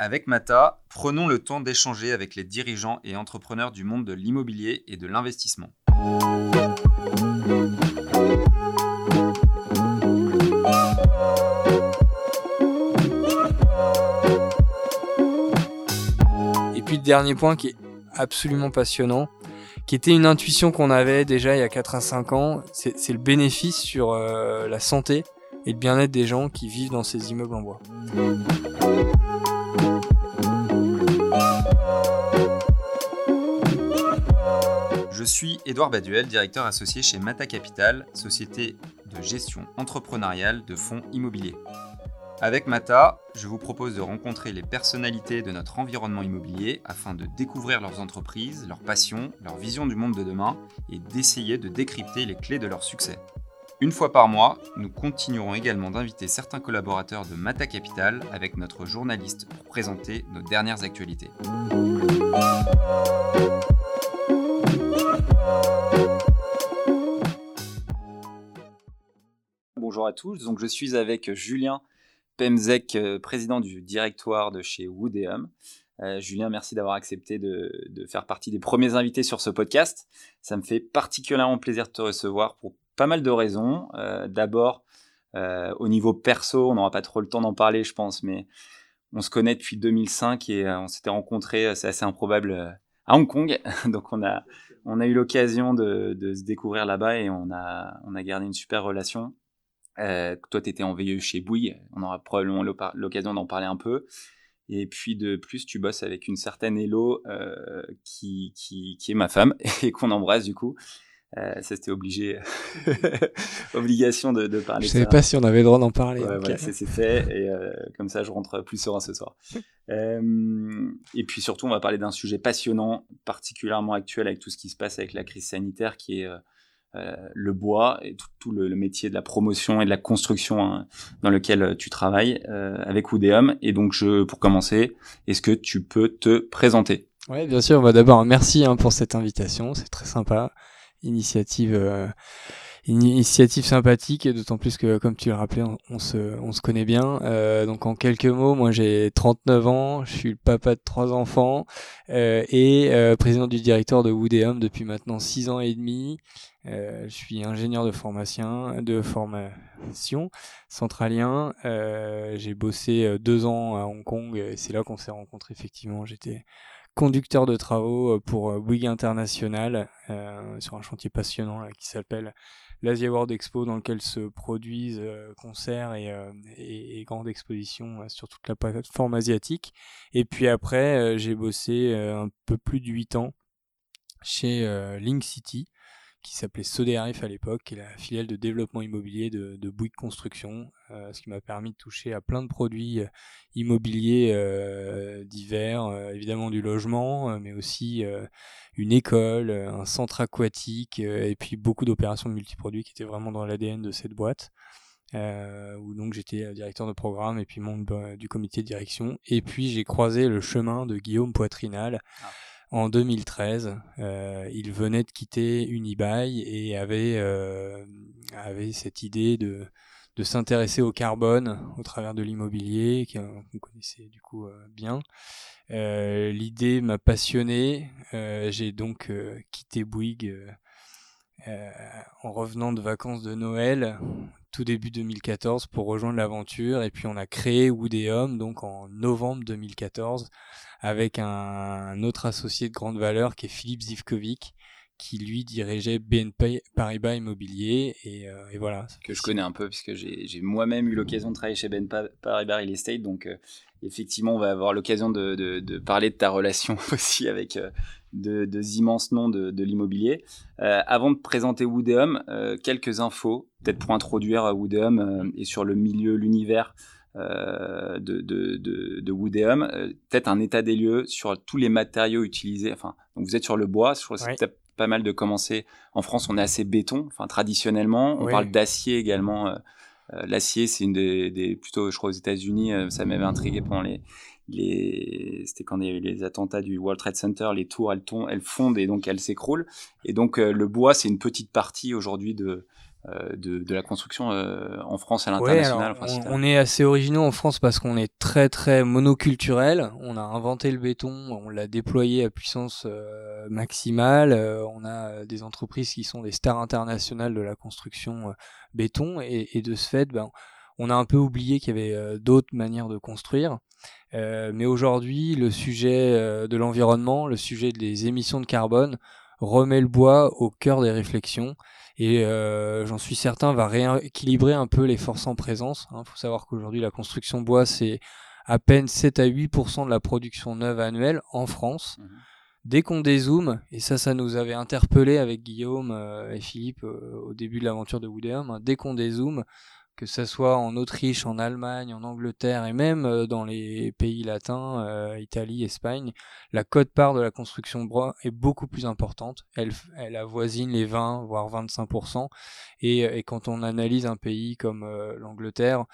Avec Mata, prenons le temps d'échanger avec les dirigeants et entrepreneurs du monde de l'immobilier et de l'investissement. Et puis le dernier point qui est absolument passionnant, qui était une intuition qu'on avait déjà il y a 4 à 5 ans, c'est le bénéfice sur euh, la santé et le bien-être des gens qui vivent dans ces immeubles en bois. Suis Édouard Baduel, directeur associé chez Mata Capital, société de gestion entrepreneuriale de fonds immobiliers. Avec Mata, je vous propose de rencontrer les personnalités de notre environnement immobilier afin de découvrir leurs entreprises, leurs passions, leur vision du monde de demain et d'essayer de décrypter les clés de leur succès. Une fois par mois, nous continuerons également d'inviter certains collaborateurs de Mata Capital avec notre journaliste pour présenter nos dernières actualités. Bonjour à tous, donc je suis avec Julien Pemzek, euh, président du directoire de chez Woodéum. Euh, Julien, merci d'avoir accepté de, faire partie des premiers invités sur ce podcast. Ça me fait particulièrement plaisir de te recevoir pour pas mal de raisons. Euh, d'abord, au niveau perso, on n'aura pas trop le temps d'en parler, je pense, mais on se connaît depuis 2005 et on s'était rencontrés, c'est assez improbable, à Hong Kong. Donc on a, eu l'occasion de, se découvrir là-bas et on a gardé une super relation. Euh, toi, tu étais en VE chez Bouygues, on aura probablement l'occasion d'en parler un peu. Et puis de plus, tu bosses avec une certaine Hello euh, qui, qui, qui, est ma femme et qu'on embrasse du coup. Euh, ça c'était obligé, obligation de, de parler. Je savais pas si on avait le droit d'en parler. Ouais, c'est fait et euh, comme ça je rentre plus serein ce soir. Euh, et puis surtout on va parler d'un sujet passionnant, particulièrement actuel avec tout ce qui se passe avec la crise sanitaire qui est euh, euh, le bois et tout, le, métier de la promotion et de la construction hein, dans lequel euh, tu travailles euh, avec Oudéum. Et donc, je, pour commencer, est-ce que tu peux te présenter? Oui, bien sûr. Bah, D'abord, merci hein, pour cette invitation. C'est très sympa. Initiative initiative sympathique, d'autant plus que, comme tu l'as rappelé, on, se, on se connaît bien. Euh, donc en quelques mots, moi j'ai 39 ans, je suis le papa de trois enfants euh, et euh, président du directeur de Woodéum depuis maintenant six ans et demi. Euh, je suis ingénieur de formation, de formation centralien. Euh, j'ai bossé deux ans à Hong Kong et c'est là qu'on s'est rencontrés effectivement. J'étais conducteur de travaux pour Bouygues International euh, sur un chantier passionnant qui s'appelle l'Asia World Expo dans lequel se produisent euh, concerts et, euh, grandes expositions euh, sur toute la plateforme asiatique. Et puis après, j'ai bossé un peu plus de 8 ans chez Link City, qui s'appelait Soderif à l'époque, qui est la filiale de développement immobilier de, de Bouygues Construction, euh, ce qui m'a permis de toucher à plein de produits euh, immobiliers euh, divers, évidemment du logement, mais aussi une école, un centre aquatique, et puis beaucoup d'opérations de multiproduits qui étaient vraiment dans l'ADN de cette boîte. où donc j'étais directeur de programme et puis membre du comité de direction. Et puis j'ai croisé le chemin de Guillaume Poitrinal. Ah en 2013. Euh, il venait de quitter Unibail et avait, euh, avait cette idée de, de s'intéresser au carbone au travers de l'immobilier, qu'on connaissait du coup euh, bien. Euh, l'idée m'a passionné. Euh, j'ai donc quitté Bouygues en revenant de vacances de Noël tout début 2014 pour rejoindre l'aventure et puis on a créé Woodéum donc en novembre 2014 avec un, autre associé de grande valeur qui est Philippe Zivkovic qui lui dirigeait BNP Paribas Immobilier et, euh, et voilà. Que je connais un peu puisque j'ai moi-même eu l'occasion de travailler chez BNP Paribas Real Estate donc euh, effectivement on va avoir l'occasion de, parler de ta relation aussi avec euh, de, de immenses noms de, l'immobilier. Euh, avant de présenter Woodham, quelques infos peut-être pour introduire Woodham et sur le milieu, l'univers de, de, de, de Woodéum, euh, peut-être un état des lieux sur tous les matériaux utilisés. Enfin, donc vous êtes sur le bois, je crois que c'est pas mal de commencer. En France, on est assez béton, enfin traditionnellement. On parle d'acier également. Euh, l'acier, c'est une des, des, plutôt, je crois aux États-Unis, ça m'avait intrigué pendant les, les, c'était quand il y a eu les attentats du World Trade Center, les tours, elles, elles fondent et donc elles s'écroulent. Et donc le bois, c'est une petite partie aujourd'hui de, euh, de, de, la construction euh, en France à l'international on, on, est assez originaux en France parce qu'on est très très monoculturel. On a inventé le béton, on l'a déployé à puissance euh, maximale. on a des entreprises qui sont des stars internationales de la construction béton et, et, de ce fait, ben, on a un peu oublié qu'il y avait d'autres manières de construire. mais aujourd'hui, le sujet de l'environnement, le sujet des émissions de carbone remet le bois au cœur des réflexions et euh, j'en suis certain va rééquilibrer un peu les forces en présence. Il hein. faut savoir qu'aujourd'hui la construction bois c'est à peine 7 à 8% de la production neuve annuelle en France. Mmh. Dès qu'on dézoome, et ça ça nous avait interpellé avec Guillaume euh, et Philippe euh, au début de l'aventure de Woodham, hein, dès qu'on dézoome, que ce soit en Autriche, en Allemagne, en Angleterre et même euh, dans les pays latins, euh, Italie, Espagne, la cote-part de la construction de bois est beaucoup plus importante. Elle, elle avoisine les 20 voire 25%. Et, et quand on analyse un pays comme euh, l'Angleterre,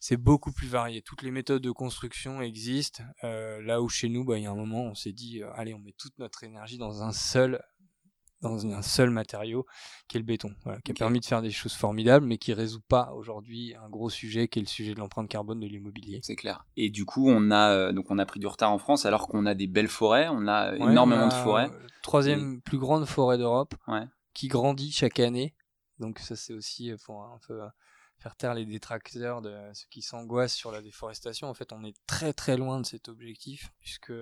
c'est beaucoup plus varié. Toutes les méthodes de construction existent. là où chez nous, bah, il y a un moment, on s'est dit, allez, on met toute notre énergie dans un seul dans un seul matériau qui est le béton, qui a permis de faire des choses formidables, mais qui résout pas aujourd'hui un gros sujet qui est le sujet de l'empreinte carbone de l'immobilier. C'est clair. Et du coup, on a euh, donc on a pris du retard en France, alors qu'on a des belles forêts, on a énormément de forêts. Troisième plus grande forêt d'Europe, qui grandit chaque année. Donc ça, c'est aussi euh, pour un peu euh, faire taire les détracteurs de ceux qui s'angoissent sur la déforestation. En fait, on est très très loin de cet objectif, puisque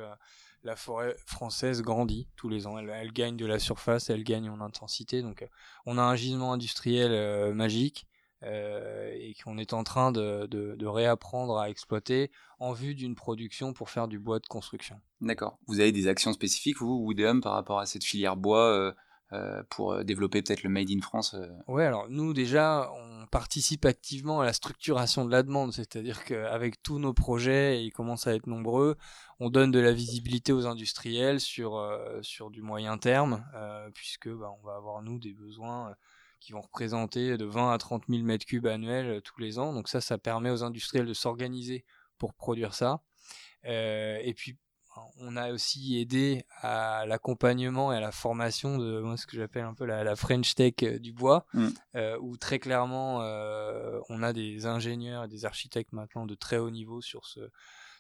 la forêt française grandit tous les ans. Elle, gagne de la surface, elle gagne en intensité. Donc, euh, on a un gisement industriel euh, magique euh, et qu'on est en train de, réapprendre à exploiter en vue d'une production pour faire du bois de construction. D'accord. Vous avez des actions spécifiques, vous, Woodham, par rapport à cette filière bois pour développer peut-être le Made in France Oui, alors nous déjà, on participe activement à la structuration de la demande, c'est-à-dire qu'avec tous nos projets, et ils commencent à être nombreux, on donne de la visibilité aux industriels sur, euh, sur du moyen terme, euh, puisque bah, on va avoir nous des besoins euh, qui vont représenter de 20 à 30 000 mètres cubes annuels tous les ans. Donc ça, ça permet aux industriels de s'organiser pour produire ça. et puis on a aussi aidé à l'accompagnement et à la formation de moi, ce que j'appelle un peu la, French Tech du bois, mm. où très clairement on a des ingénieurs et des architectes maintenant de très haut niveau sur ce,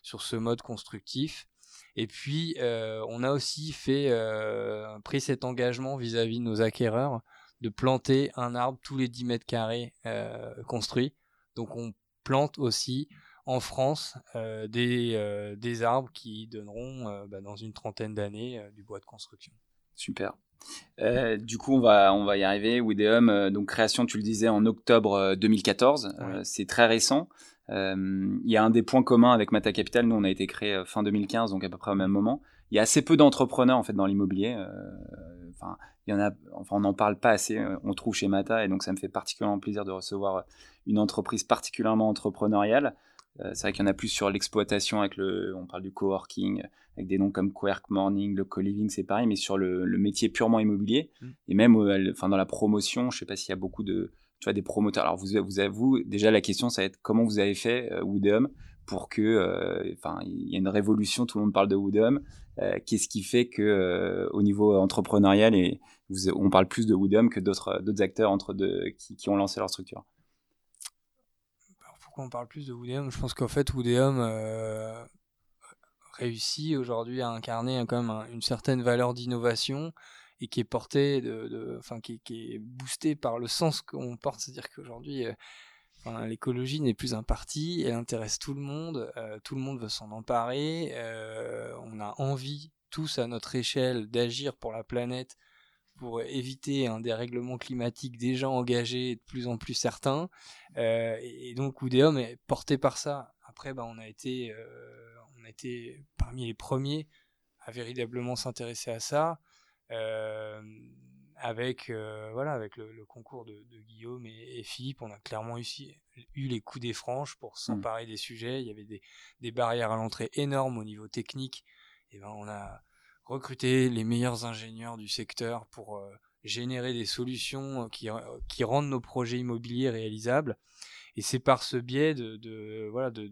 sur ce mode constructif. Et puis, euh, on a aussi fait, euh, pris cet engagement vis-à-vis de nos acquéreurs de planter un arbre tous les 10 mètres carrés euh, construits. Donc, on plante aussi en France des, des arbres qui donneront bah, dans une trentaine d'années du bois de construction. Super. du coup, on va, on va y arriver. Wideum, donc création, tu le disais, en octobre 2014. c'est très récent. Euh, il y a un des points communs avec Mata Capital. Nous, on a été créé euh, fin 2015, donc à peu près au même moment. Il y a assez peu d'entrepreneurs en fait dans l'immobilier. Euh, enfin, il y en a. Enfin, on n'en parle pas assez. On trouve chez Mata, et donc ça me fait particulièrement plaisir de recevoir une entreprise particulièrement entrepreneuriale. C'est vrai qu'il y en a plus sur l'exploitation avec le. On parle du coworking avec des noms comme Quirk Morning, le co-living, c'est pareil, mais sur le, métier purement immobilier mmh. et même, enfin, dans la promotion, je sais pas s'il y a beaucoup de des promoteurs. Alors vous, vous vous déjà la question, ça va être comment vous avez fait euh, pour que, euh, enfin, il y a une révolution, tout le monde parle de Woodham. Euh, qu'est-ce qui fait que, euh, au niveau entrepreneurial, et on parle plus de Woodham que d'autres d'autres acteurs entre deux, qui, ont lancé leur structure? On parle plus de Woodham? Je pense qu'en fait, Woodham réussit aujourd'hui à incarner quand même une certaine valeur d'innovation et qui est porté de, enfin qui, est boosté par le sens qu'on porte, c'est-à-dire qu'aujourd'hui euh, l'écologie n'est plus un parti, elle intéresse tout le monde, euh, tout le monde veut s'en emparer, euh, on a envie tous à notre échelle d'agir pour la planète pour éviter un dérèglement climatique déjà engagé et de plus en plus certain. et, donc Oudéum est porté par ça. Après, bah, on a été, on a été parmi les premiers à véritablement s'intéresser à ça. Euh, avec euh, voilà avec le, concours de, Guillaume et, Philippe, on a clairement eu, eu les coups des franches pour mmh. s'emparer des sujets. Il y avait des, barrières à l'entrée énormes au niveau technique. Et ben on a recruté les meilleurs ingénieurs du secteur pour euh, générer des solutions qui, qui rendent nos projets immobiliers réalisables. et c'est par ce biais de, de voilà de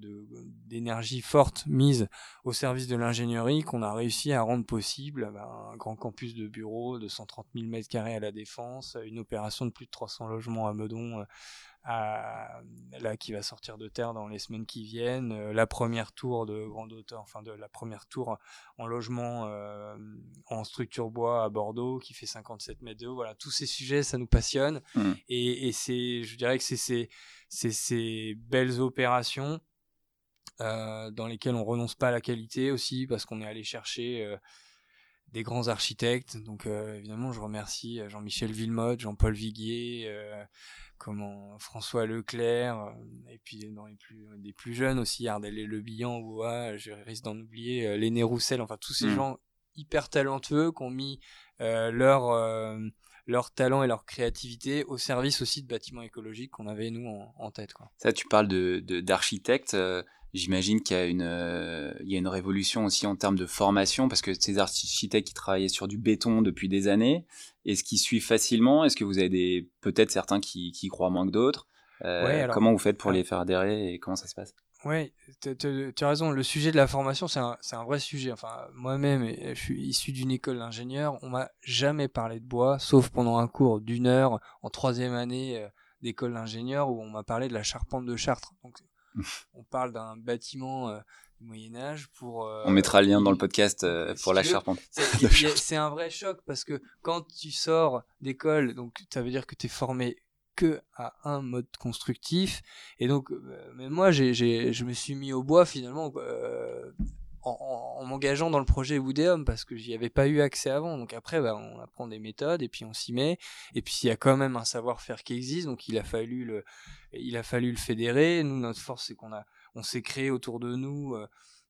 d'énergie forte mise au service de l'ingénierie qu'on a réussi à rendre possible bah, un grand campus de bureaux de 130 000 mètres carrés à la défense, une opération de plus de 300 logements à Meudon. Là qui va sortir de terre dans les semaines qui viennent, euh, la première tour de grande hauteur, enfin de la première tour en logement euh, en structure bois à Bordeaux qui fait 57 mètres de haut. Voilà, tous ces sujets, ça nous passionne mmh. et, et c'est, je dirais que c'est ces, ces belles opérations euh, dans lesquelles on renonce pas à la qualité aussi parce qu'on est allé chercher des grands architectes. Donc évidemment, je remercie Jean-Michel Villemotte, Jean-Paul Viguier, comment François Leclerc, euh, et puis dans les plus, des plus jeunes aussi, Ardel et Le Bihan, ou je risque d'en oublier, euh, Léné Roussel, enfin tous ces mm. gens hyper talentueux qui ont mis euh, leur, leur talent et leur créativité au service aussi de bâtiments écologiques qu'on avait nous en, tête. Quoi. Ça, tu parles d'architectes. De, d'architectes J'imagine qu'il y a une, il y a une révolution aussi en termes de formation parce que ces architectes qui travaillaient sur du béton depuis des années, est-ce qu'ils suivent facilement? Est-ce que vous avez des peut-être certains qui, qui croient moins que d'autres? Euh, Comment vous faites pour les faire adhérer et comment ça se passe? Oui, tu as raison. Le sujet de la formation, c'est un, un, vrai sujet. Enfin, moi-même, je suis issu d'une école d'ingénieur. On m'a jamais parlé de bois, sauf pendant un cours d'une heure en troisième année euh, d'école d'ingénieur où on m'a parlé de la charpente de Chartres. Donc, on parle d'un bâtiment euh, Moyen Âge pour. Euh, on mettra le lien dans le podcast euh, pour la charpente. C'est un vrai choc parce que quand tu sors d'école, donc ça veut dire que tu es formé que à un mode constructif et donc euh, mais moi j'ai je me suis mis au bois finalement en, m'engageant dans le projet Woodéum parce que j'y avais pas eu accès avant. Donc après, bah, on apprend des méthodes et puis on s'y met. Et puis il y a quand même un savoir-faire qui existe, donc il a fallu le, il a fallu le fédérer. Nous, notre force, c'est qu'on a, on s'est créé autour de nous. Euh,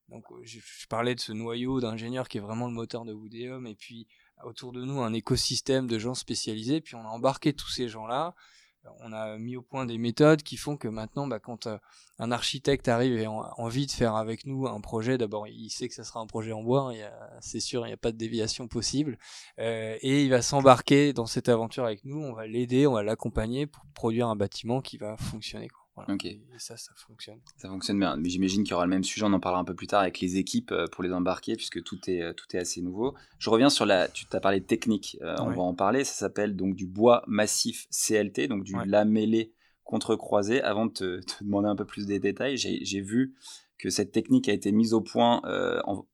donc je, parlais de ce noyau d'ingénieurs qui est vraiment le moteur de Woodéum et puis autour de nous un écosystème de gens spécialisés. Puis on a embarqué tous ces gens-là on a mis au point des méthodes qui font que maintenant, bah, quand euh, un architecte arrive et a envie de faire avec nous un projet, d'abord il sait que ça sera un projet en bois, c'est sûr, il n'y a pas de déviation possible, euh, et il va s'embarquer dans cette aventure avec nous, on va l'aider, on va l'accompagner pour produire un bâtiment qui va fonctionner. Ok. Et, ça, ça fonctionne. Ça fonctionne bien. Mais j'imagine qu'il y aura le même sujet, on en parlera un peu plus tard avec les équipes euh, pour les embarquer, puisque tout est, euh, tout est assez nouveau. Je reviens sur la. Tu t'as parlé de technique, euh, on va en parler. Ça s'appelle donc du bois massif CLT, donc du lamellé contre-croisé. Avant de te, demander un peu plus des détails, j'ai vu que cette technique a été mise au point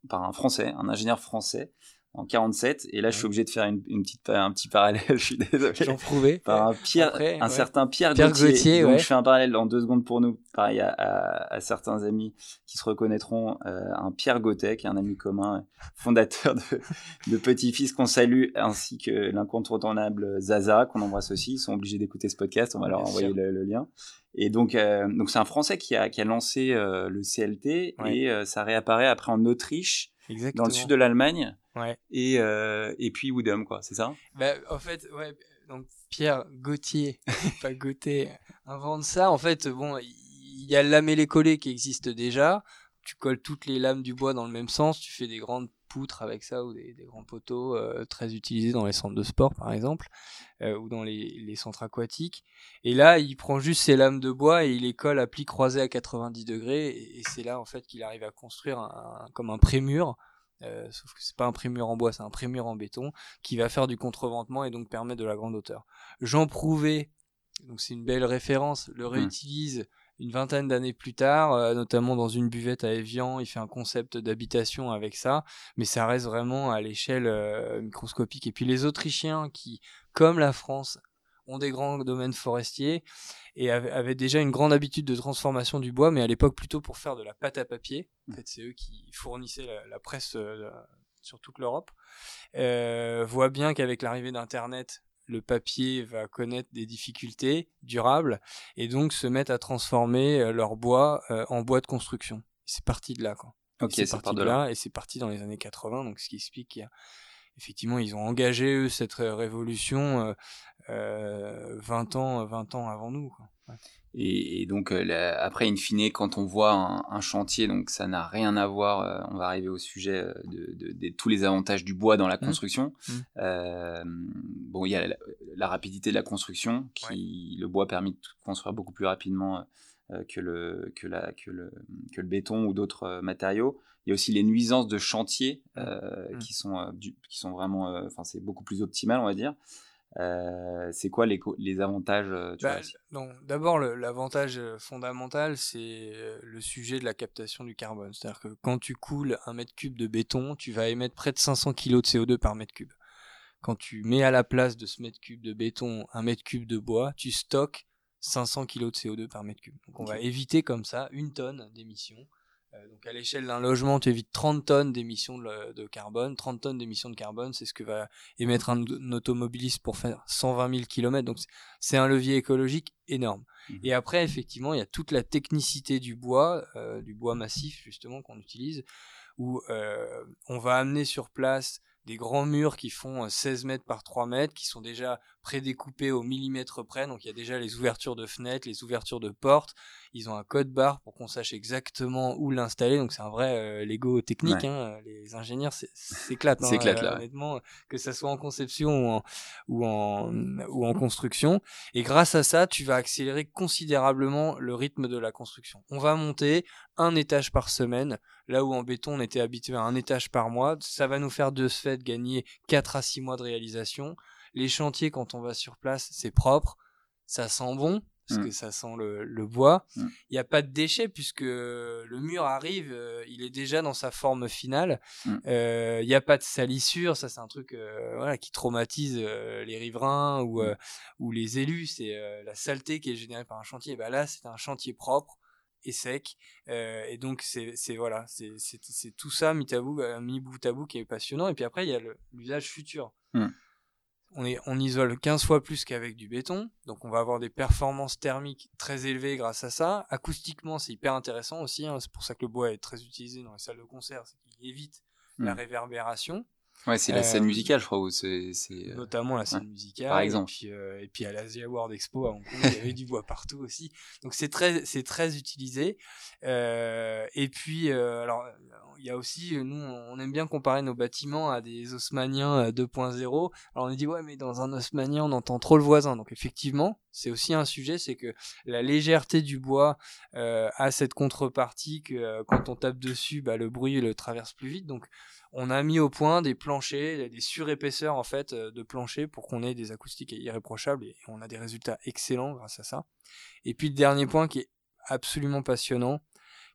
par un Français, un ingénieur français, en 47 et là je suis obligé de faire une, petite un petit parallèle je suis désolé. J'en prouvais. Par un Pierre un certain Pierre, Gauthier, donc je fais un parallèle en deux secondes pour nous. Pareil à, à, certains amis qui se reconnaîtront euh, un Pierre Gauthier qui est un ami commun fondateur de, de Petit Fils qu'on salue ainsi que l'incontournable Zaza qu'on embrasse aussi. Ils sont obligés d'écouter ce podcast. On va leur envoyer le, lien. Et donc, euh, donc c'est un Français qui a, qui a lancé euh, le CLT et ça réapparaît après en Autriche, dans le sud de l'Allemagne. Ouais. Et, euh, et puis Woodham, quoi, c'est ça? Bah, En fait, ouais, donc Pierre Gauthier, pas Gauthier, invente ça. En fait, bon, il y a le collé qui existe déjà. Tu colles toutes les lames du bois dans le même sens, tu fais des grandes poutres avec ça ou des, des grands poteaux euh, très utilisés dans les centres de sport par exemple euh, ou dans les, les, centres aquatiques et là il prend juste ces lames de bois et il les colle à plis croisés à 90 degrés et, c'est là en fait qu'il arrive à construire un, comme un prémur euh, sauf que c'est pas un prémur en bois, c'est un prémur en béton qui va faire du contreventement et donc permettre de la grande hauteur. Jean Prouvé, donc c'est une belle référence, le mmh. réutilise une vingtaine d'années plus tard, euh, notamment dans une buvette à Evian, il fait un concept d'habitation avec ça, mais ça reste vraiment à l'échelle euh, microscopique. Et puis les Autrichiens qui, comme la France, ont des grands domaines forestiers et avaient, déjà une grande habitude de transformation du bois, mais à l'époque plutôt pour faire de la pâte à papier. En fait, c'est eux qui fournissaient la, presse euh, sur toute l'Europe. Euh, voit bien qu'avec l'arrivée d'Internet, le papier va connaître des difficultés durables et donc se mettent à transformer euh, leur bois euh, en bois de construction. C'est parti de là, quoi. Ok, c'est parti de là. et c'est parti dans les années 80, donc ce qui explique qu'il y a effectivement, ils ont engagé eux cette révolution 20 ans, 20 ans avant nous. Quoi. Et, donc, euh, après, in fine, quand on voit un, chantier, donc ça n'a rien à voir, euh, on va arriver au sujet de, tous les avantages du bois dans la mmh. construction. Mmh. bon, il y a la, rapidité de la construction, qui le bois permet de construire beaucoup plus rapidement que, le, que, la, que, le, que le béton ou d'autres matériaux. Il y a aussi les nuisances de chantier mmh. qui, sont, qui sont vraiment, enfin, c'est beaucoup plus optimal, on va dire. Euh, c'est quoi les, les avantages bah, D'abord, l'avantage fondamental, c'est le sujet de la captation du carbone. C'est-à-dire que quand tu coules un mètre cube de béton, tu vas émettre près de 500 kg de CO2 par mètre cube. Quand tu mets à la place de ce mètre cube de béton un mètre cube de bois, tu stockes 500 kg de CO2 par mètre cube. Donc on va éviter comme ça une tonne d'émissions donc à l'échelle d'un logement, tu évites 30 tonnes d'émissions de, carbone. 30 tonnes d'émissions de carbone, c'est ce que va émettre un, automobiliste pour faire 120 000 km. Donc c'est un levier écologique énorme. Mmh. Et après, effectivement, il y a toute la technicité du bois, euh, du bois massif justement qu'on utilise, où euh, on va amener sur place des grands murs qui font 16 mètres par 3 mètres, qui sont déjà prédécoupés au millimètre près. Donc il y a déjà les ouvertures de fenêtres, les ouvertures de portes. Ils ont un code barre pour qu'on sache exactement où l'installer. Donc c'est un vrai euh, Lego technique. Hein. Les ingénieurs s'éclatent. Hein, là. Honnêtement, que ça soit en conception ou en, ou en, ou en construction. Et grâce à ça, tu vas accélérer considérablement le rythme de la construction. On va monter un étage par semaine, là où en béton on était habitué à un étage par mois. Ça va nous faire de ce fait gagner 4 à 6 mois de réalisation. Les chantiers, quand on va sur place, c'est propre, ça sent bon, parce mm. que ça sent le, bois. Mm. Il n'y a pas de déchets puisque le mur arrive, euh, il est déjà dans sa forme finale. Mm. Euh, il n'y a pas de salissure, ça c'est un truc euh, voilà, qui traumatise les riverains ou, ou les élus. C'est la saleté qui est générée par un chantier. Ben là, c'est un chantier propre et sec. et donc, c'est voilà, c'est tout ça mis, bout, mis bout à bout qui est passionnant. Et puis après, il y a l'usage futur on, est, on isole 15 fois plus qu'avec du béton, donc on va avoir des performances thermiques très élevées grâce à ça. Acoustiquement, c'est hyper intéressant aussi, hein. c'est pour ça que le bois est très utilisé dans les salles de concert, c'est qu'il évite la mmh. réverbération. Ouais, c'est la scène euh, musicale, je crois. Où c'est, euh, Notamment la scène musicale. Par exemple. Et puis, euh, et puis à l'Asia World Expo à Hong Kong, il y avait du bois partout aussi. Donc c'est très, c'est très utilisé. et puis, alors, il y a aussi, nous, on aime bien comparer nos bâtiments à des haussmanniens 2.0. Alors on dit, ouais, mais dans un haussmannien, on entend trop le voisin. Donc effectivement, c'est aussi un sujet, c'est que la légèreté du bois a cette contrepartie que quand on tape dessus, bah, le bruit le traverse plus vite. Donc on a mis au point des planchers, des surépaisseurs en fait euh, de planchers pour qu'on ait des acoustiques irréprochables et on a des résultats excellents grâce à ça. Et puis le dernier point qui est absolument passionnant,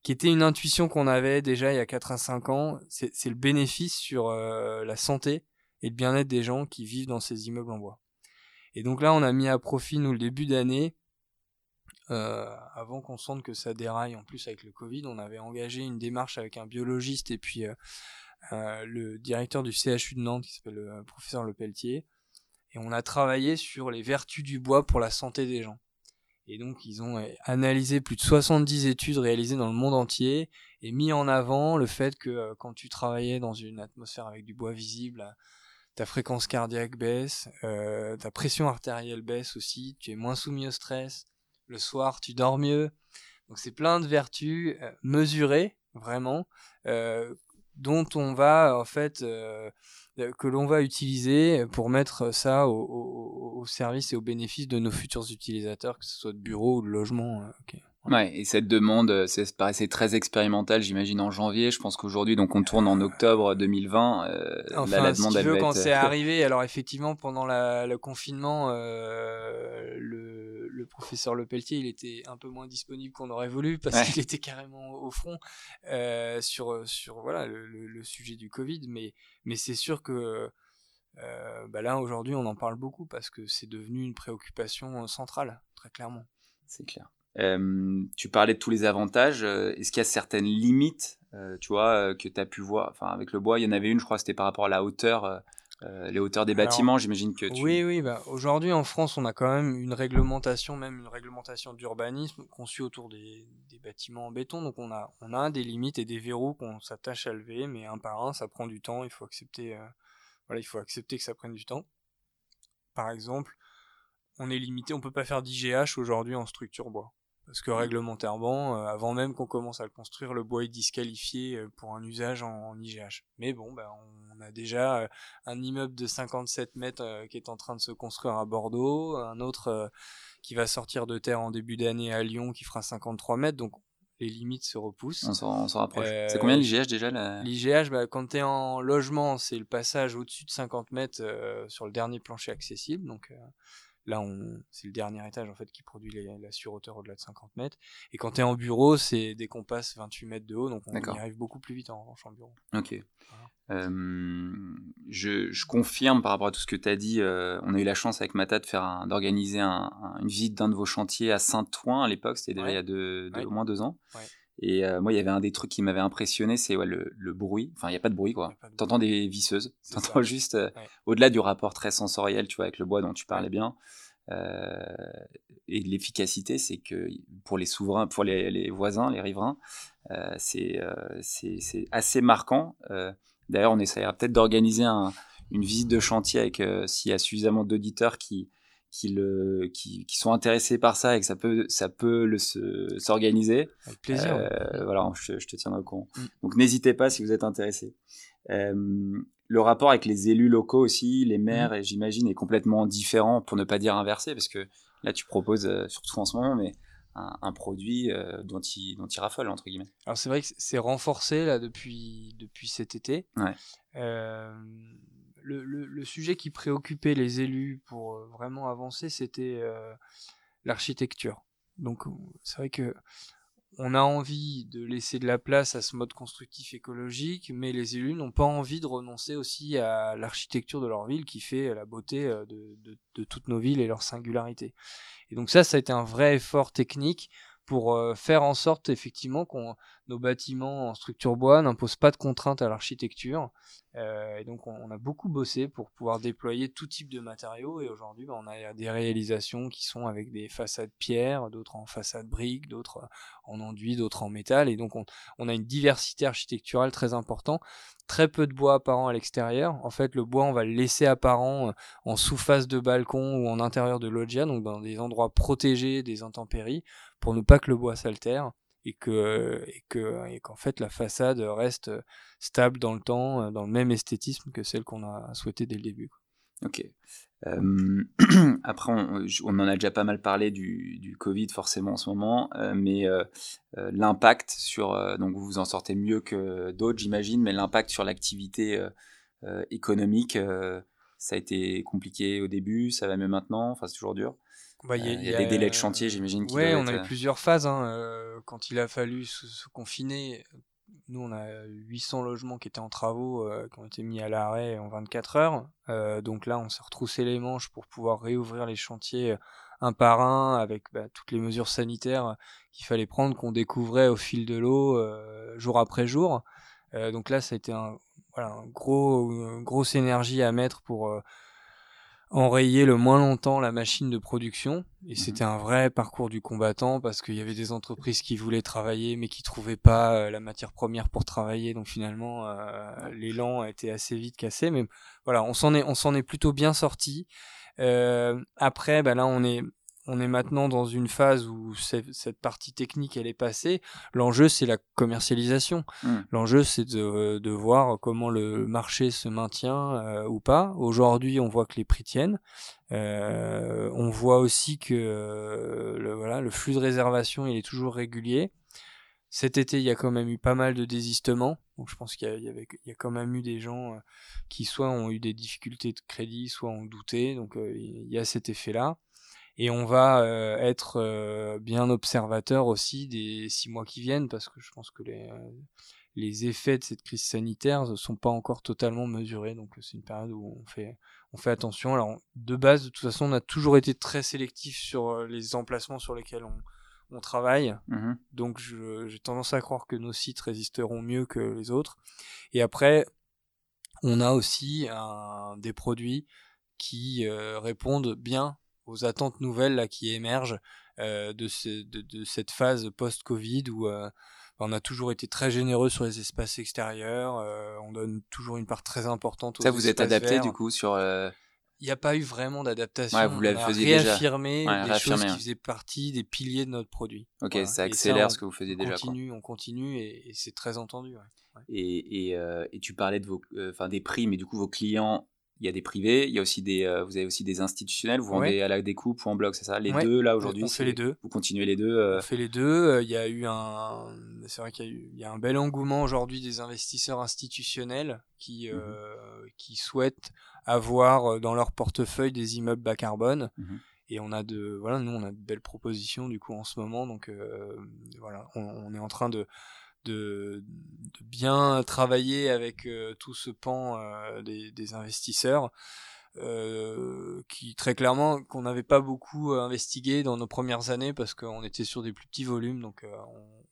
qui était une intuition qu'on avait déjà il y a 4 à 5 ans, c'est le bénéfice sur euh, la santé et le bien-être des gens qui vivent dans ces immeubles en bois. Et donc là, on a mis à profit, nous, le début d'année, euh, avant qu'on sente que ça déraille en plus avec le Covid, on avait engagé une démarche avec un biologiste et puis euh, le directeur du CHU de Nantes, qui s'appelle le euh, professeur Le Pelletier, et on a travaillé sur les vertus du bois pour la santé des gens. Et donc ils ont euh, analysé plus de 70 études réalisées dans le monde entier et mis en avant le fait que quand tu travaillais dans une atmosphère avec du bois visible, ta fréquence cardiaque baisse, ta pression artérielle baisse aussi, tu es moins soumis au stress, le soir tu dors mieux. Donc c'est plein de vertus mesurées vraiment dont on va en fait euh, euh, que l'on va utiliser pour mettre ça au, service et au bénéfice de nos futurs utilisateurs, que ce soit de bureau ou de logement. Euh, ouais, et cette demande, ça paraissait très expérimental, j'imagine en janvier. Je pense qu'aujourd'hui, donc on tourne en octobre 2020. enfin, la demande, si tu veux, quand c'est arrivé, alors effectivement, pendant le confinement, le le professeur Le Pelletier, il était un peu moins disponible qu'on aurait voulu parce qu'il était carrément au front euh, sur, sur voilà, le, sujet du Covid. Mais, mais c'est sûr que euh, bah là, aujourd'hui, on en parle beaucoup parce que c'est devenu une préoccupation centrale, très clairement. C'est clair. Tu parlais de tous les avantages. Est-ce qu'il y a certaines limites, tu vois, que tu as pu voir? Enfin, avec le bois, il y en avait une, je crois, c'était par rapport à la hauteur euh, les hauteurs des bâtiments, j'imagine que tu... Oui, oui. Bah, aujourd'hui, en France, on a quand même une réglementation, même une réglementation d'urbanisme conçue autour des, bâtiments en béton. Donc, on a, on a des limites et des verrous qu'on s'attache à lever, mais un par un, ça prend du temps. Il faut accepter, euh, voilà, il faut accepter que ça prenne du temps. Par exemple, on est limité, on peut pas faire d'IGH aujourd'hui en structure bois. Parce que réglementairement, euh, avant même qu'on commence à le construire, le bois est disqualifié euh, pour un usage en, IGH. Mais bon, ben, on a déjà euh, un immeuble de 57 mètres qui est en train de se construire à Bordeaux, un autre qui va sortir de terre en début d'année à Lyon qui fera 53 mètres. Donc les limites se repoussent. On s'en rapproche. c'est combien l'IGH déjà L'IGH, bah, quand tu es en logement, c'est le passage au-dessus de 50 mètres sur le dernier plancher accessible. Donc Là, on, c'est le dernier étage en fait qui produit la surhauteur au-delà de 50 mètres. Et quand tu es en bureau, c'est dès qu'on passe 28 mètres de haut, donc on y arrive beaucoup plus vite en revanche en bureau. Ok. Euh, je, je, confirme par rapport à tout ce que tu as dit. Euh, on a eu la chance avec Mata de faire d'organiser un, une visite d'un de vos chantiers à Saint-Ouen à l'époque. C'était déjà il y a deux, au moins deux ans. Et euh, moi, il y avait un des trucs qui m'avait impressionné, c'est ouais, le, le, bruit. Enfin, il n'y a pas de bruit, quoi. T'entends des visseuses. T'entends juste, euh, au-delà du rapport très sensoriel, tu vois, avec le bois dont tu parlais bien. Euh, et l'efficacité, c'est que pour les souverains, pour les, les voisins, les riverains, euh, c'est assez marquant. D'ailleurs, on essaiera peut-être d'organiser un, une visite de chantier avec s'il y a suffisamment d'auditeurs qui, qui, le, qui, qui, sont intéressés par ça et que ça peut, ça peut s'organiser. Avec plaisir. Euh, voilà, je, je, te tiendrai au courant. Mm. Donc n'hésitez pas si vous êtes intéressé. Euh, le rapport avec les élus locaux aussi, les maires, mm. et j'imagine, est complètement différent, pour ne pas dire inversé, parce que là tu proposes, euh, surtout en ce moment, mais un, un produit dont, il, dont il raffole, entre guillemets. Alors c'est vrai que c'est renforcé là depuis, depuis cet été. Ouais. Euh, le, sujet qui préoccupait les élus pour euh, vraiment avancer, c'était euh, l'architecture. Donc c'est vrai que on a envie de laisser de la place à ce mode constructif écologique, mais les élus n'ont pas envie de renoncer aussi à l'architecture de leur ville qui fait la beauté euh, de, toutes nos villes et leur singularité. Et donc ça, ça a été un vrai effort technique pour faire en sorte effectivement qu'on nos bâtiments en structure bois n'imposent pas de contraintes à l'architecture euh, et donc on, a beaucoup bossé pour pouvoir déployer tout type de matériaux et aujourd'hui bah, on a des réalisations qui sont avec des façades pierre, d'autres en façade brique, d'autres en enduit, d'autres en métal et donc on, on, a une diversité architecturale très importante. Très peu de bois apparent à l'extérieur. En fait le bois on va le laisser apparent euh, en sous-face de balcon ou en intérieur de loggia, donc dans des endroits protégés des intempéries pour ne pas que le bois s'altère et que et que et qu'en fait la façade reste stable dans le temps, dans le même esthétisme que celle qu'on a souhaité dès le début. Ok. Euh, après, on, en a déjà pas mal parlé du, Covid forcément en ce moment, euh, mais euh, l'impact sur, donc vous vous en sortez mieux que d'autres, j'imagine, mais l'impact sur l'activité économique, ça a été compliqué au début, ça va mieux maintenant, enfin c'est toujours dur. Bah, il y, a, des délais de chantier, j'imagine. Oui, on a eu plusieurs phases. Hein, quand il a fallu se, confiner, nous, on a 800 logements qui étaient en travaux, qui ont été mis à l'arrêt en 24 heures. donc là, on s'est retroussé les manches pour pouvoir réouvrir les chantiers un par un avec bah, toutes les mesures sanitaires qu'il fallait prendre, qu'on découvrait au fil de l'eau, jour après jour. donc là, ça a été un, voilà, un gros, une grosse énergie à mettre pour enrayer le moins longtemps la machine de production. Et mhm. c'était un vrai parcours du combattant parce qu'il y avait des entreprises qui voulaient travailler mais qui trouvaient pas euh, la matière première pour travailler. Donc finalement, euh, l'élan a été assez vite cassé. Mais voilà, on s'en est, on s'en est plutôt bien sorti. Euh, après, bah là, on est, on est maintenant dans une phase où cette partie technique elle est passée. L'enjeu c'est la commercialisation. Hmm. L'enjeu c'est de, de, voir comment le marché se maintient euh, ou pas. Aujourd'hui on voit que les prix tiennent. Euh, on voit aussi que euh, le, voilà, le flux de réservation il est toujours régulier. Cet été, il y a quand même eu pas mal de désistements. Donc, je pense qu'il y, y a quand même eu des gens qui soit ont eu des difficultés de crédit, soit ont douté. Donc, il y a cet effet-là et on va euh, être euh, bien observateur aussi des six mois qui viennent parce que je pense que les, euh, les effets de cette crise sanitaire ne sont pas encore totalement mesurés. Donc c'est une période où on fait on fait attention. Alors de base de toute façon on a toujours été très sélectif sur les emplacements sur lesquels on, on travaille. Mmh donc j'ai tendance à croire que nos sites résisteront mieux que les autres. Et après on a aussi un, des produits qui répondent bien aux attentes nouvelles là, qui émergent euh, de, de, de, cette phase post-Covid où euh, on a toujours été très généreux sur les espaces extérieurs, euh, on donne toujours une part très importante aux Ça, vous êtes adapté du coup sur... il n'y a pas eu vraiment d'adaptation. Ouais, vous la on a faisiez déjà. réaffirmé Ouais, des réaffirmé, choses hein. qui faisaient partie des piliers de notre produit. Ok, Voilà. ça accélère on- ce que vous faisiez on déjà. quoi. continue, on continue et, et c'est très entendu. ouais. Et, et, euh, et tu parlais de vos, euh, enfin des prix, mais du coup vos clients, il y a des privés, il y a aussi des, euh, vous avez aussi des institutionnels. Vous vendez Ouais. à la découpe ou en bloc, c'est ça Les Ouais. deux là aujourd'hui. on fait les deux. Vous continuez les deux. euh, On fait les deux. Euh, Il y a eu un, c'est vrai qu'il y eu, il y a un bel engouement aujourd'hui des investisseurs institutionnels qui euh, qui souhaitent avoir euh, dans leur portefeuille des immeubles bas carbone. Mhm. Et on a de, voilà, nous on a de belles propositions du coup en ce moment. Donc euh, voilà, on, on est en train de de, de bien travailler avec euh, tout ce pan euh, des, des investisseurs euh, qui très clairement qu'on n'avait pas beaucoup euh, investigué dans nos premières années parce qu'on était sur des plus petits volumes donc euh,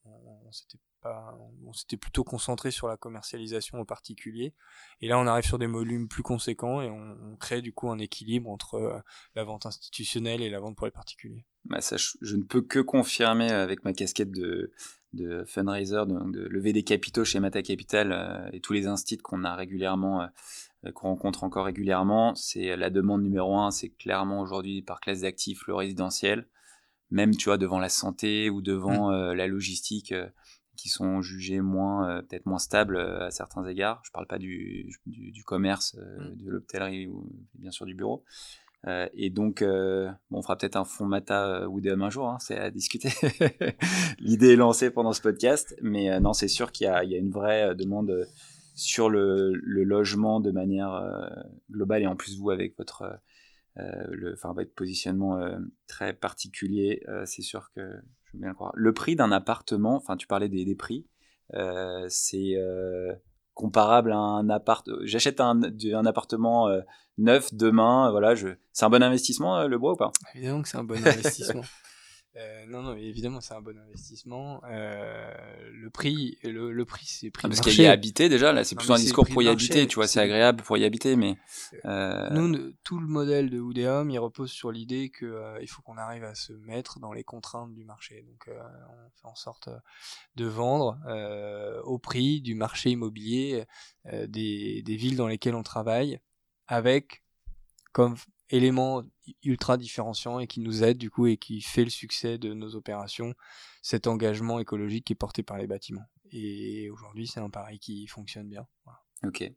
on, on, on s'était pas on s'était plutôt concentré sur la commercialisation en particulier et là on arrive sur des volumes plus conséquents et on, on crée du coup un équilibre entre euh, la vente institutionnelle et la vente pour les particuliers. bah, ça, je, je ne peux que confirmer avec ma casquette de, de fundraiser, de, de lever des capitaux chez Mata Capital euh, et tous les instits qu'on a régulièrement, euh, qu'on rencontre encore régulièrement, c'est la demande numéro un, c'est clairement aujourd'hui par classe d'actifs le résidentiel, même tu vois devant la santé ou devant euh, la logistique. euh, qui sont jugés moins euh, peut-être moins stables euh, à certains égards. Je parle pas du, du, du commerce, euh, Mm. de l'hôtellerie ou bien sûr du bureau. Euh, et donc, euh, on fera peut-être un fond Mata euh, Woodham un jour, hein, c'est à discuter. L'idée est lancée pendant ce podcast, mais non, c'est sûr qu'il y a, une vraie demande sur le, logement de manière globale, et en plus vous avec votre, le, votre positionnement très particulier, c'est sûr que je veux bien le croire. Le prix d'un appartement, enfin, tu parlais des, prix, c'est comparable à un appart. J'achète un, un appartement euh, neuf demain, voilà, je... c'est un bon investissement euh, le bois ou pas? Évidemment que c'est un bon investissement. Euh, non, non, évidemment, c'est un bon investissement. Euh, le prix, le, le prix, c'est prix Ah, Parce qu'il y a habiter déjà, là c'est mais un discours pour y marché, habiter, tu vois, c'est agréable pour y habiter, mais. euh, Nous, tout le modèle de Oudéum, il repose sur l'idée que euh, il faut qu'on arrive à se mettre dans les contraintes du marché. Donc, euh, on fait en sorte de vendre euh, au prix du marché immobilier euh, des, des villes dans lesquelles on travaille, avec comme élément ultra différenciant et qui nous aide du coup et qui fait le succès de nos opérations, cet engagement écologique qui est porté par les bâtiments. Et aujourd'hui, c'est un pari qui fonctionne bien. Ok.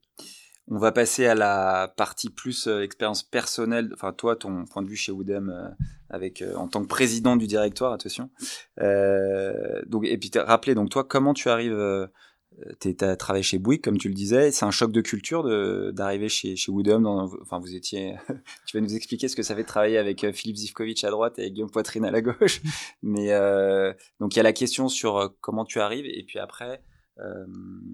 On va passer à la partie plus euh, expérience personnelle. Enfin, toi, ton point de vue chez Woodham, euh, avec euh, en tant que président du directoire, attention. Donc, et puis, t'as rappelé, donc toi, comment tu arrives Tu as travaillé chez Bouygues, comme tu le disais. C'est un choc de culture de- d'arriver chez, chez Woodham. Dans, enfin, vous étiez. tu vas nous expliquer ce que ça fait de travailler avec euh, Philippe Zivkovic à droite et Guillaume Poitrine à la gauche. Mais euh, donc, il y a la question sur euh, comment tu arrives, et puis après. Euh,